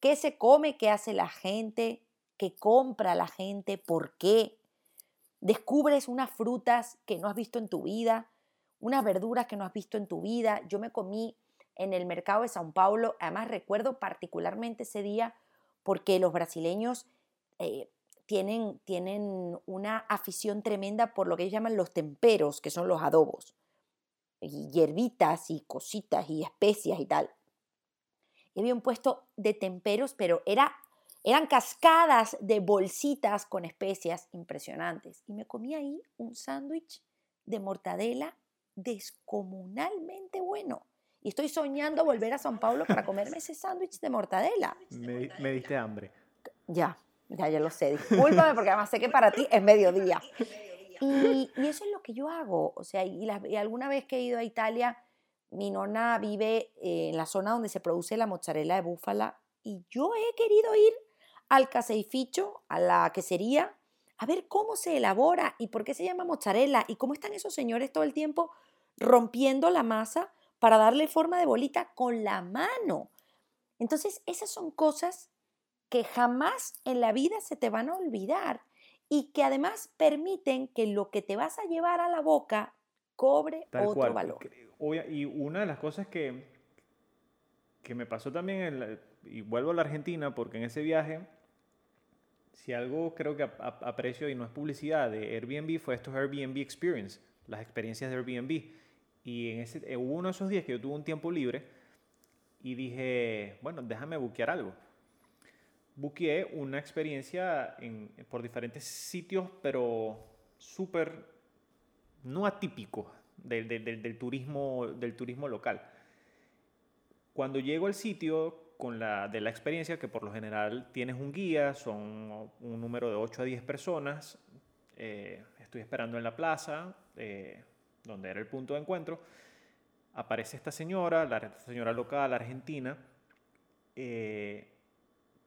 qué se come, qué hace la gente, qué compra la gente, por qué. Descubres unas frutas que no has visto en tu vida, unas verduras que no has visto en tu vida. Yo me comí en el mercado de Sao Paulo. Además, recuerdo particularmente ese día porque los brasileños eh, tienen, tienen una afición tremenda por lo que ellos llaman los temperos, que son los adobos, y hierbitas y cositas y especias y tal. Y había un puesto de temperos, pero era, eran cascadas de bolsitas con especias impresionantes. Y me comí ahí un sándwich de mortadela descomunalmente bueno. Y estoy soñando volver a San Paulo para comerme ese sándwich de mortadela. Me, me, diste hambre. Ya, ya, ya lo sé. Discúlpame porque además sé que para ti es mediodía. Y, y eso es lo que yo hago. O sea, y, y, alguna vez que he ido a Italia, mi nona vive en la zona donde se produce la mozzarella de búfala y yo he querido ir al caseificho, a la quesería, a ver cómo se elabora y por qué se llama mozzarella y cómo están esos señores todo el tiempo rompiendo la masa para darle forma de bolita con la mano. Entonces, esas son cosas que jamás en la vida se te van a olvidar y que además permiten que lo que te vas a llevar a la boca cobre otro valor. Y una de las cosas que, que me pasó también, y vuelvo a la Argentina, porque en ese viaje, si algo creo que aprecio y no es publicidad de Airbnb, fue estos Airbnb Experience, las experiencias de Airbnb y en ese, eh, hubo uno de esos días que yo tuve un tiempo libre y dije, bueno, déjame buquear algo. Buqueé una experiencia en, por diferentes sitios, pero súper no atípico del, del, del, turismo, del turismo local. Cuando llego al sitio con la, de la experiencia, que por lo general tienes un guía, son un número de 8 a 10 personas, eh, estoy esperando en la plaza, eh, donde era el punto de encuentro, aparece esta señora, la señora local argentina. Eh,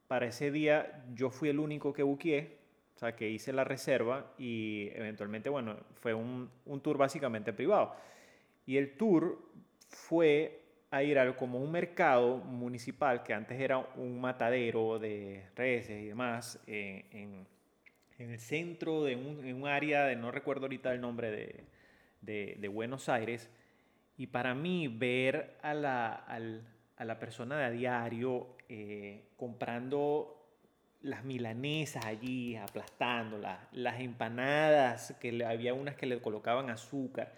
para ese día yo fui el único que buqueé, o sea, que hice la reserva y eventualmente, bueno, fue un, un tour básicamente privado. Y el tour fue a ir a como un mercado municipal que antes era un matadero de reses y demás en, en, el centro de un, en un área de no recuerdo ahorita el nombre de, de, Buenos Aires. Y para mí ver a la, a la persona de a diario eh, comprando las milanesas allí, aplastándolas, las empanadas, que había unas que le colocaban azúcar.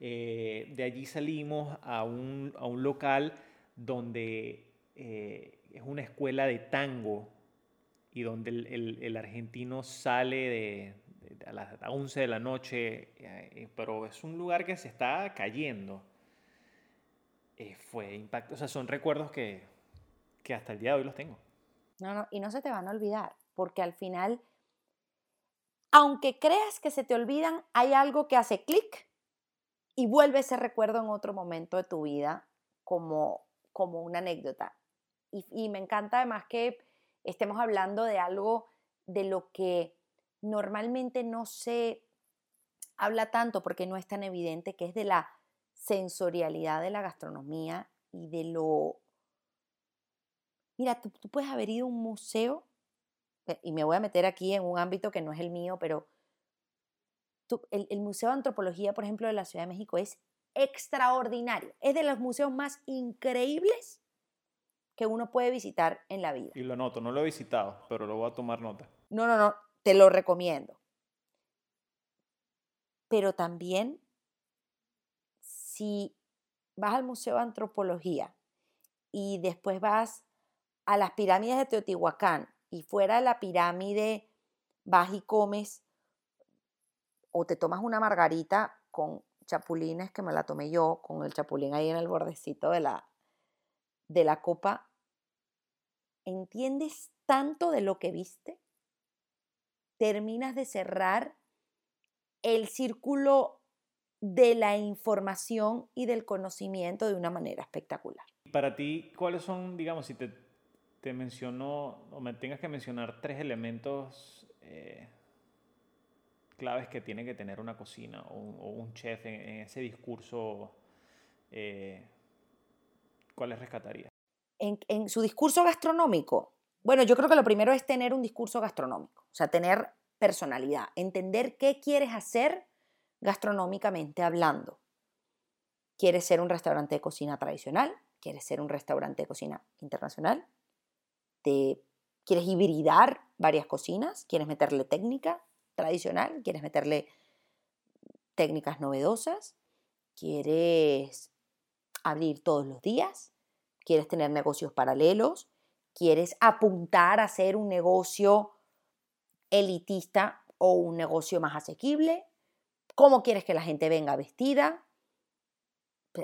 Eh, de allí salimos a un, a un local donde eh, es una escuela de tango y donde el, el argentino sale de, a las 11 de la noche, eh, pero es un lugar que se está cayendo. Eh, fue impacto, o sea, son recuerdos que, que hasta el día de hoy los tengo. No, no, y no se te van a olvidar, porque al final, aunque creas que se te olvidan, hay algo que hace clic y vuelve ese recuerdo en otro momento de tu vida como, como una anécdota. Y, y me encanta además que estemos hablando de algo de lo que normalmente no se habla tanto porque no es tan evidente, que es de la sensorialidad de la gastronomía y de lo... Mira, tú, puedes haber ido a un museo, eh, y me voy a meter aquí en un ámbito que no es el mío, pero el, el Museo de Antropología, por ejemplo, de la Ciudad de México es extraordinario. Es de los museos más increíbles que uno puede visitar en la vida. Y lo noto, no lo he visitado, pero lo voy a tomar nota. No, no, no, te lo recomiendo. Pero también, si vas al Museo de Antropología y después vas a las pirámides de Teotihuacán y fuera de la pirámide vas y comes o te tomas una margarita con chapulines que me la tomé yo, con el chapulín ahí en el bordecito de la, de la copa, ¿entiendes tanto de lo que viste? Terminas de cerrar el círculo de la información y del conocimiento de una manera espectacular. Para ti, ¿cuáles son, digamos, si te, te mencionó o me tengas que mencionar tres elementos eh, claves que tiene que tener una cocina o un, chef en, ese discurso, eh, ¿cuáles rescatarías? En, en su discurso gastronómico, bueno, yo creo que lo primero es tener un discurso gastronómico, o sea, tener personalidad, entender qué quieres hacer gastronómicamente hablando. ¿Quieres ser un restaurante de cocina tradicional? ¿Quieres ser un restaurante de cocina internacional? ¿Te quieres hibridar varias cocinas? ¿Quieres meterle técnica tradicional? ¿Quieres meterle técnicas novedosas? ¿Quieres abrir todos los días? ¿Quieres tener negocios paralelos? Quieres apuntar a hacer un negocio elitista o un negocio más asequible, cómo quieres que la gente venga vestida,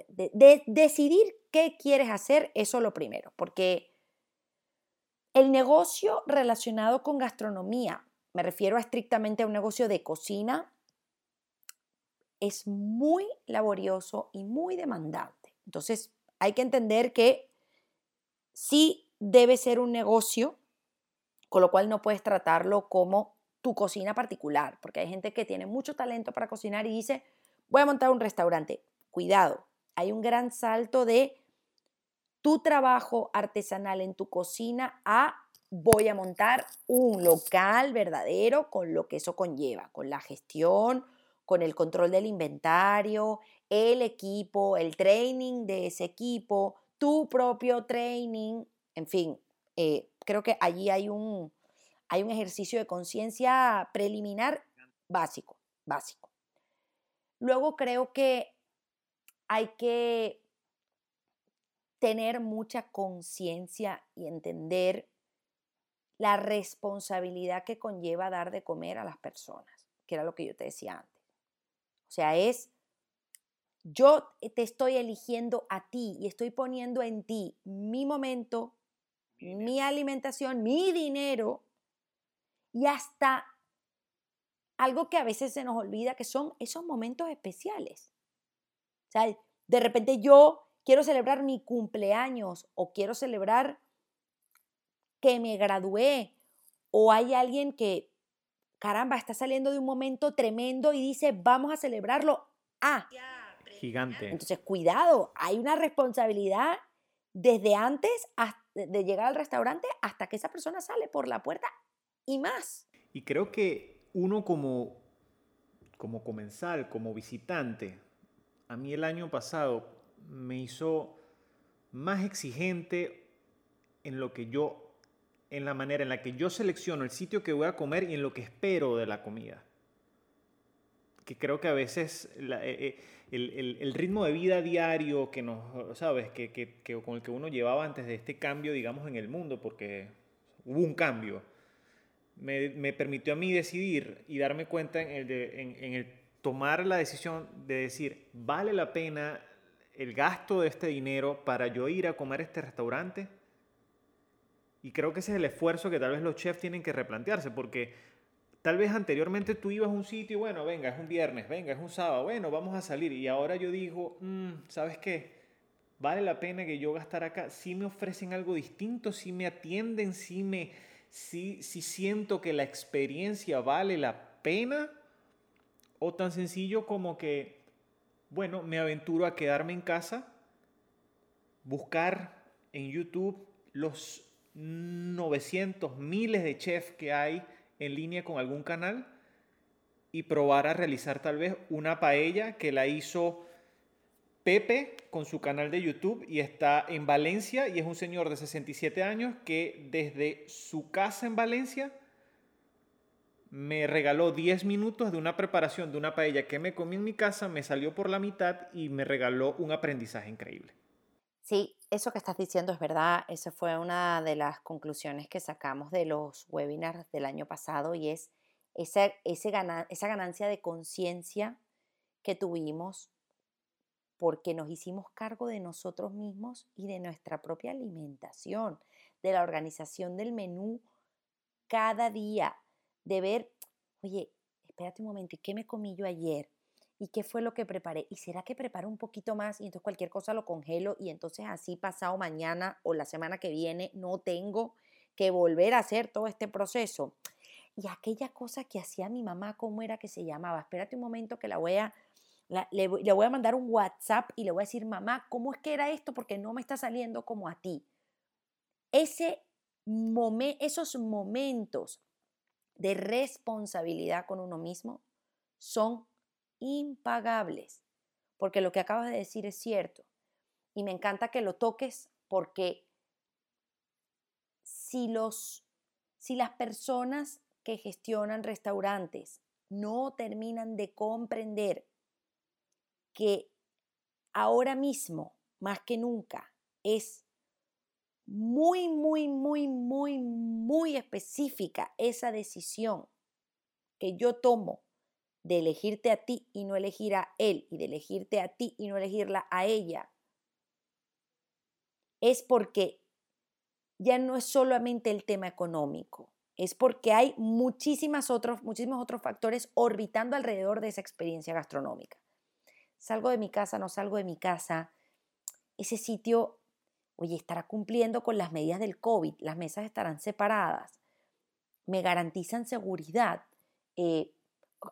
de, decidir qué quieres hacer, eso lo primero, porque el negocio relacionado con gastronomía, me refiero estrictamente a un negocio de cocina, es muy laborioso y muy demandante. Entonces, hay que entender que sí debe ser un negocio, con lo cual no puedes tratarlo como tu cocina particular, porque hay gente que tiene mucho talento para cocinar y dice, voy a montar un restaurante. Cuidado, hay un gran salto de tu trabajo artesanal en tu cocina a voy a montar un local verdadero con lo que eso conlleva, con la gestión, con el control del inventario, el equipo, el training de ese equipo, tu propio training, en fin, eh, creo que allí hay un, hay un ejercicio de conciencia preliminar básico, básico. Luego creo que hay que tener mucha conciencia y entender la responsabilidad que conlleva dar de comer a las personas, que era lo que yo te decía antes. O sea, es, yo te estoy eligiendo a ti y estoy poniendo en ti mi momento, mi alimentación, mi dinero y hasta algo que a veces se nos olvida, que son esos momentos especiales. O sea, de repente yo quiero celebrar mi cumpleaños o quiero celebrar que me gradué o hay alguien que, caramba, está saliendo de un momento tremendo y dice, vamos a celebrarlo. Ah, gigante. Entonces, cuidado, hay una responsabilidad desde antes de llegar al restaurante hasta que esa persona sale por la puerta y más. Y creo que uno como, como comensal, como visitante, a mí el año pasado me hizo más exigente en lo que yo en la manera en la que yo selecciono el sitio que voy a comer y en lo que espero de la comida. Que creo que a veces eh, eh, el, ritmo de vida diario que nos, ¿sabes? Que, que, con el que uno llevaba antes de este cambio, digamos, en el mundo, porque hubo un cambio, me, me permitió a mí decidir y darme cuenta en el, en, en el tomar la decisión de decir, ¿vale la pena el gasto de este dinero para yo ir a comer este restaurante? Y creo que ese es el esfuerzo que tal vez los chefs tienen que replantearse, porque tal vez anteriormente tú ibas a un sitio y bueno, venga, es un viernes, venga, es un sábado, bueno, vamos a salir. Y ahora yo digo, mm, ¿sabes qué? Vale la pena que yo gastar acá. Si me ofrecen algo distinto, si me atienden, si me, si, si siento que la experiencia vale la pena, o tan sencillo como que, bueno, me aventuro a quedarme en casa, buscar en YouTube los 900, miles de chefs que hay en línea con algún canal y probar a realizar tal vez una paella que la hizo Pepe con su canal de YouTube y está en Valencia y es un señor de 67 años que desde su casa en Valencia me regaló 10 minutos de una preparación de una paella que me comí en mi casa, me salió por la mitad y me regaló un aprendizaje increíble. Sí, eso que estás diciendo es verdad. Esa fue una de las conclusiones que sacamos de los webinars del año pasado y es esa, esa ganancia de conciencia que tuvimos porque nos hicimos cargo de nosotros mismos y de nuestra propia alimentación, de la organización del menú cada día, de ver, oye, espérate un momento, ¿y qué me comí yo ayer? ¿Y qué fue lo que preparé? ¿Y será que preparo un poquito más y entonces cualquier cosa lo congelo y entonces así pasado mañana o la semana que viene no tengo que volver a hacer todo este proceso? Y aquella cosa que hacía mi mamá, ¿cómo era que se llamaba? Espérate un momento que la voy a, le, voy a mandar un WhatsApp y le voy a decir, mamá, ¿cómo es que era esto? Porque no me está saliendo como a ti. Ese esos momentos de responsabilidad con uno mismo son impagables, porque lo que acabas de decir es cierto. Y me encanta que lo toques porque si, los, si las personas que gestionan restaurantes no terminan de comprender que ahora mismo, más que nunca, es muy, muy, muy, muy, muy específica esa decisión que yo tomo de elegirte a ti y no elegir a él, y de elegirte a ti y no elegirla a ella, es porque ya no es solamente el tema económico, es porque hay muchísimas otros, muchísimos otros factores orbitando alrededor de esa experiencia gastronómica. Salgo de mi casa, no salgo de mi casa, ese sitio, oye, estará cumpliendo con las medidas del COVID, las mesas estarán separadas, me garantizan seguridad. Eh,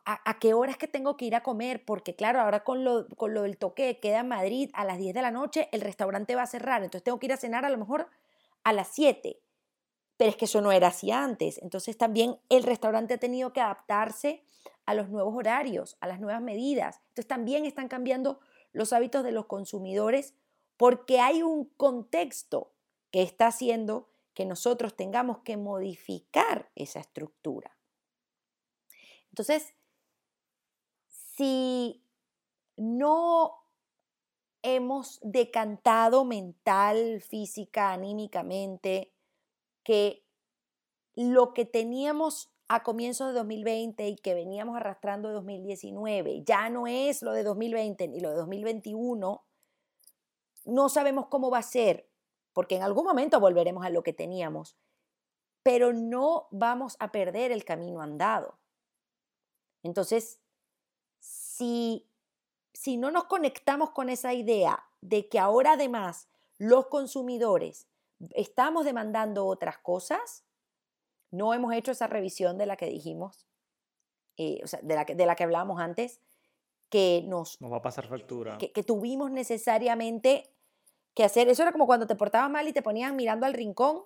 ¿a, qué hora es que tengo que ir a comer? Porque claro, ahora con lo, con lo del toque queda en Madrid a las 10 de la noche, el restaurante va a cerrar, entonces tengo que ir a cenar a lo mejor a las 7 pero es que eso no era así antes. Entonces también el restaurante ha tenido que adaptarse a los nuevos horarios, a las nuevas medidas. Entonces también están cambiando los hábitos de los consumidores porque hay un contexto que está haciendo que nosotros tengamos que modificar esa estructura. Entonces, si no hemos decantado mental, física, anímicamente, que lo que teníamos a comienzos de 2020 y que veníamos arrastrando de 2019 ya no es lo de 2020 ni lo de 2021, no sabemos cómo va a ser, porque en algún momento volveremos a lo que teníamos, pero no vamos a perder el camino andado. Entonces, si, si no nos conectamos con esa idea de que ahora además los consumidores estamos demandando otras cosas, no hemos hecho esa revisión de la que dijimos, eh, o sea, de la que, de la que hablábamos antes, que nos... Nos va a pasar factura. Que, tuvimos necesariamente que hacer. Eso era como cuando te portabas mal y te ponían mirando al rincón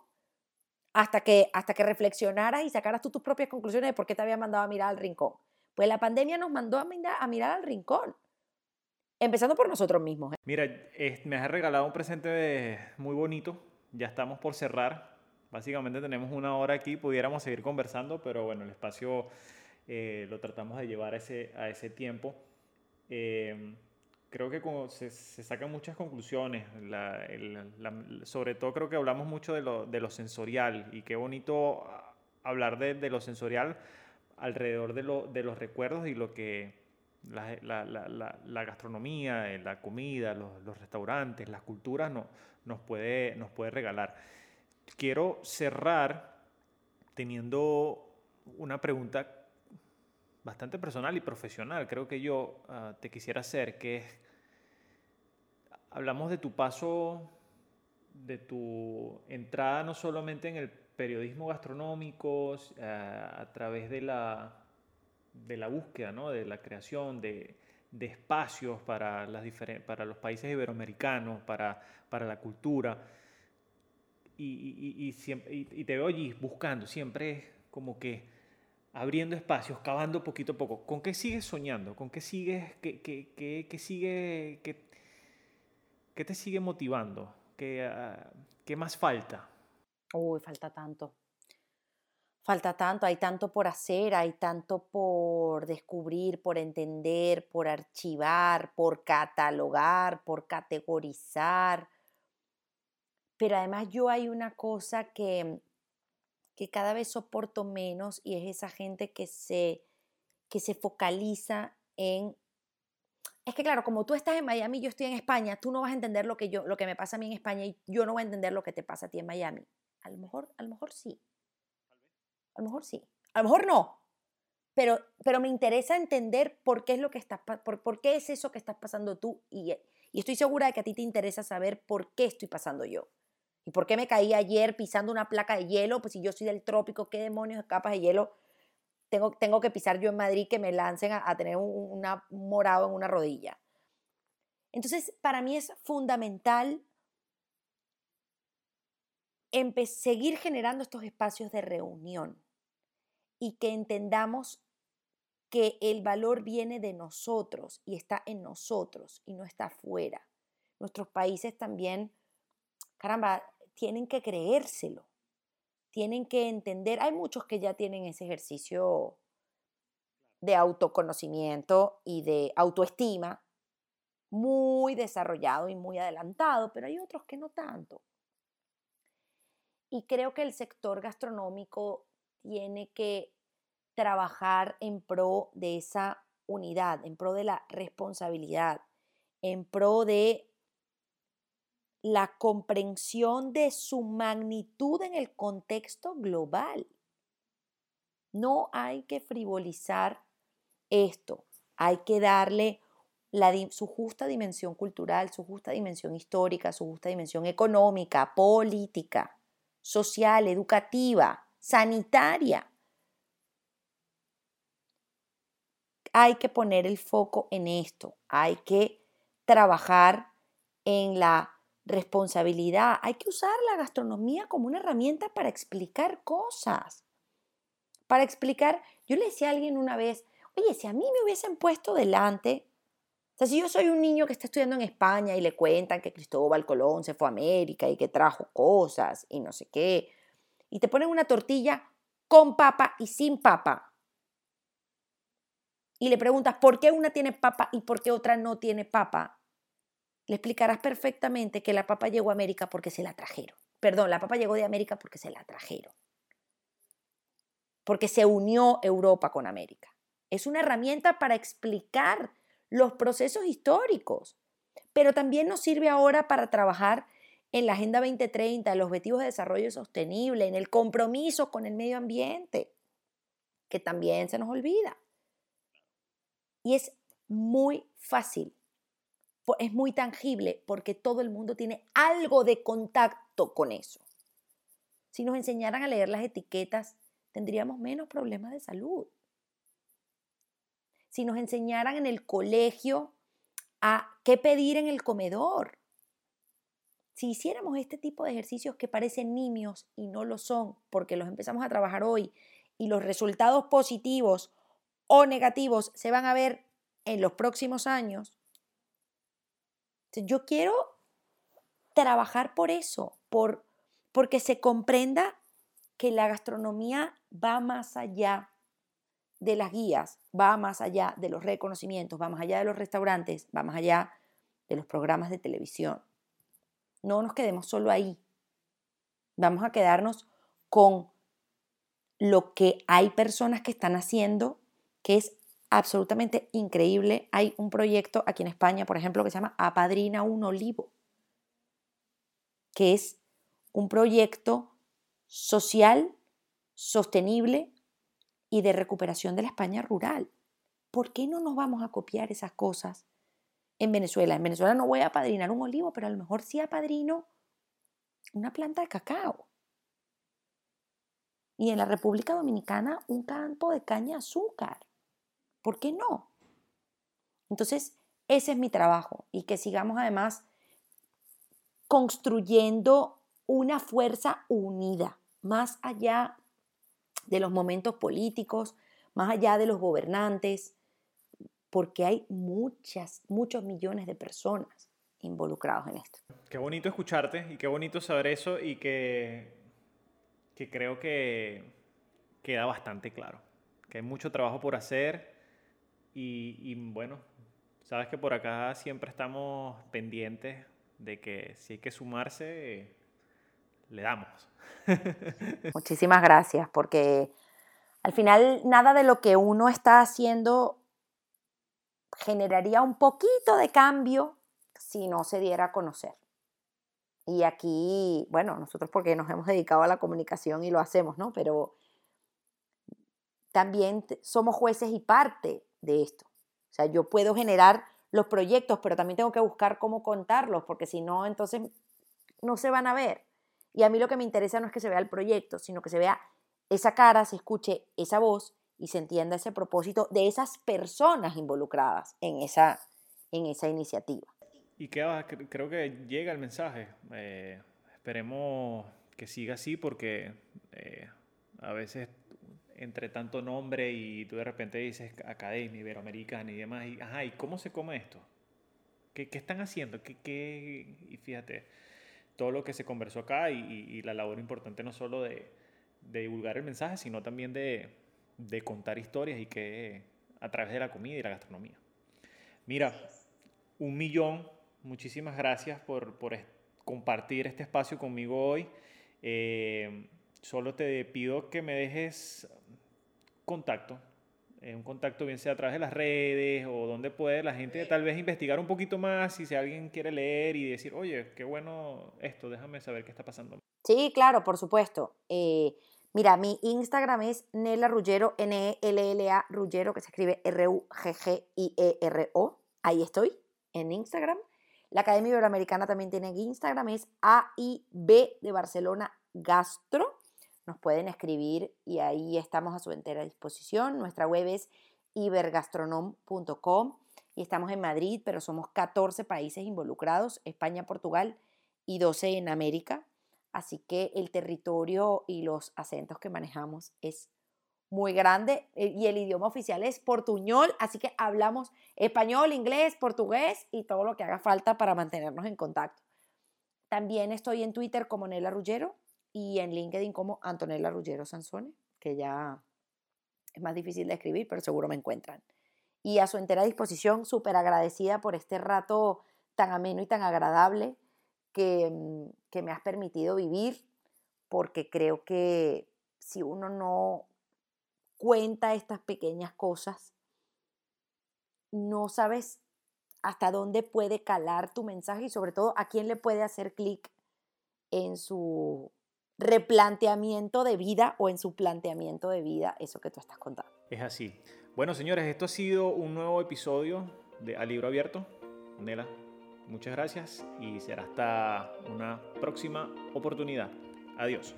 hasta que, hasta que reflexionaras y sacaras tú tus propias conclusiones de por qué te había mandado a mirar al rincón. Pues la pandemia nos mandó a mirar, a mirar al rincón. Empezando por nosotros mismos. ¿eh? Mira, me has regalado un presente muy bonito ya estamos por cerrar. Básicamente tenemos una hora aquí, pudiéramos seguir conversando, pero bueno, el espacio eh, lo tratamos de llevar a ese, a ese tiempo. Eh, creo que como se, sacan muchas conclusiones, sobre todo creo que hablamos mucho de lo, de lo sensorial y qué bonito hablar de, de lo sensorial alrededor de, lo, de, los recuerdos y lo que la, la gastronomía, eh, la comida, los, los, restaurantes, las culturas no, nos puede, nos puede regalar. Quiero cerrar teniendo una pregunta bastante personal y profesional, creo que yo ah, te quisiera hacer, que es, hablamos de tu paso, de tu entrada no solamente en el periodismo gastronómico, ah, a través de la, de la búsqueda, ¿no? de la creación de, de espacios para, las para los países iberoamericanos, para, para la cultura. Y, y, te veo allí buscando, siempre como que abriendo espacios, cavando poquito a poco. ¿Con qué sigues soñando? ¿Con qué sigues, qué, qué, qué, sigue, qué, qué, te sigue motivando? ¿Qué, ah, ¿Qué más falta? Uy, falta tanto falta tanto, hay tanto por hacer, hay tanto por descubrir, por entender, por archivar, por catalogar, por categorizar. Pero además yo hay una cosa que, que cada vez soporto menos y es esa gente que se, que se focaliza en... Es que claro, como tú estás en Miami y yo estoy en España, tú no vas a entender lo que, yo, lo que me pasa a mí en España y yo no voy a entender lo que te pasa a ti en Miami. A lo mejor, a lo mejor sí. A lo mejor sí, a lo mejor no, pero, pero me interesa entender por qué es lo que estás, por, por qué es eso que estás pasando tú y, y estoy segura de que a ti te interesa saber por qué estoy pasando yo. ¿Y por qué me caí ayer pisando una placa de hielo? Pues si yo soy del trópico, ¿qué demonios de capas de hielo tengo, tengo que pisar yo en Madrid que me lancen a, tener un, morado en una rodilla? Entonces, para mí es fundamental seguir generando estos espacios de reunión y que entendamos que el valor viene de nosotros y está en nosotros y no está afuera. Nuestros países también, caramba, tienen que creérselo, tienen que entender, hay muchos que ya tienen ese ejercicio de autoconocimiento y de autoestima muy desarrollado y muy adelantado, pero hay otros que no tanto. Y creo que el sector gastronómico tiene que trabajar en pro de esa unidad, en pro de la responsabilidad, en pro de la comprensión de su magnitud en el contexto global. No hay que frivolizar esto, hay que darle su justa dimensión cultural, su justa dimensión histórica, su justa dimensión económica, política, social, educativa, sanitaria. Hay que poner el foco en esto, hay que trabajar en la responsabilidad, hay que usar la gastronomía como una herramienta para explicar cosas, para explicar, yo le decía a alguien una vez, oye, si a mí me hubiesen puesto delante sea, si yo soy un niño que está estudiando en España y le cuentan que Cristóbal Colón se fue a América y que trajo cosas y no sé qué, y te ponen una tortilla con papa y sin papa, y le preguntas por qué una tiene papa y por qué otra no tiene papa, le explicarás perfectamente que la papa llegó a América porque se la trajeron. Perdón, la papa llegó de América porque se la trajeron. Porque se unió Europa con América. Es una herramienta para explicar los procesos históricos, pero también nos sirve ahora para trabajar en la Agenda 2030, en los Objetivos de Desarrollo Sostenible, en el compromiso con el medio ambiente, que también se nos olvida. Y es muy fácil, es muy tangible, porque todo el mundo tiene algo de contacto con eso. Si nos enseñaran a leer las etiquetas, tendríamos menos problemas de salud si nos enseñaran en el colegio a qué pedir en el comedor. Si hiciéramos este tipo de ejercicios que parecen nimios y no lo son, porque los empezamos a trabajar hoy y los resultados positivos o negativos se van a ver en los próximos años, yo quiero trabajar por eso, por, porque se comprenda que la gastronomía va más allá de las guías va más allá de los reconocimientos, va más allá de los restaurantes, va más allá de los programas de televisión. No nos quedemos solo ahí. Vamos a quedarnos con lo que hay personas que están haciendo, que es absolutamente increíble. Hay un proyecto aquí en España, por ejemplo, que se llama Apadrina un Olivo, que es un proyecto social, sostenible, y de recuperación de la España rural. ¿Por qué no nos vamos a copiar esas cosas en Venezuela? En Venezuela no voy a padrinar un olivo, pero a lo mejor sí apadrino una planta de cacao. Y en la República Dominicana un campo de caña de azúcar. ¿Por qué no? Entonces, ese es mi trabajo y que sigamos además construyendo una fuerza unida, más allá de los momentos políticos, más allá de los gobernantes, porque hay muchas, muchos millones de personas involucrados en esto. Qué bonito escucharte y qué bonito saber eso y que, que creo que queda bastante claro, que hay mucho trabajo por hacer y, y bueno, sabes que por acá siempre estamos pendientes de que si hay que sumarse, le damos. Muchísimas gracias, porque al final nada de lo que uno está haciendo generaría un poquito de cambio si no se diera a conocer. Y aquí, bueno, nosotros porque nos hemos dedicado a la comunicación y lo hacemos, ¿no? Pero también somos jueces y parte de esto. O sea, yo puedo generar los proyectos, pero también tengo que buscar cómo contarlos, porque si no, entonces no se van a ver. Y a mí lo que me interesa no es que se vea el proyecto, sino que se vea esa cara, se escuche esa voz y se entienda ese propósito de esas personas involucradas en esa, en esa iniciativa. Y creo que llega el mensaje. Eh, esperemos que siga así porque eh, a veces entre tanto nombre y tú de repente dices Academia Iberoamericana y demás, y, ajá, ¿y cómo se come esto? ¿Qué, qué están haciendo? ¿Qué, qué? Y fíjate, todo lo que se conversó acá y, la labor importante no solo de, divulgar el mensaje, sino también de, contar historias y que a través de la comida y la gastronomía. Mira, un millón, muchísimas gracias por, compartir este espacio conmigo hoy. Eh, solo te pido que me dejes contacto eh, un contacto bien sea a través de las redes o donde puede la gente tal vez investigar un poquito más y si alguien quiere leer y decir, oye, qué bueno esto, déjame saber qué está pasando. Sí, claro, por supuesto. Eh, mira, mi Instagram es Nela Ruggero, N-E-L-L-A Ruggero, que se escribe R-U-G-G-I-E-R-O. Ahí estoy, en Instagram. La Academia Iberoamericana también tiene Instagram, es A-I-B de Barcelona Gastro nos pueden escribir y ahí estamos a su entera disposición. Nuestra web es ibergastronom.com y estamos en Madrid, pero somos 14 países involucrados, España, Portugal y 12 en América. Así que el territorio y los acentos que manejamos es muy grande eh, y el idioma oficial es portuñol, así que hablamos español, inglés, portugués y todo lo que haga falta para mantenernos en contacto. También estoy en Twitter como Nela Ruggero, y en LinkedIn como Antonella Ruggero Sansone, que ya es más difícil de escribir, pero seguro me encuentran. Y a su entera disposición, súper agradecida por este rato tan ameno y tan agradable que, mm, que me has permitido vivir, porque creo que si uno no cuenta estas pequeñas cosas, no sabes hasta dónde puede calar tu mensaje y sobre todo a quién le puede hacer clic en su replanteamiento de vida o en su planteamiento de vida eso que tú estás contando. Es así. Bueno, señores, esto ha sido un nuevo episodio de A Libro Abierto. Nela, muchas gracias y será hasta una próxima oportunidad. Adiós.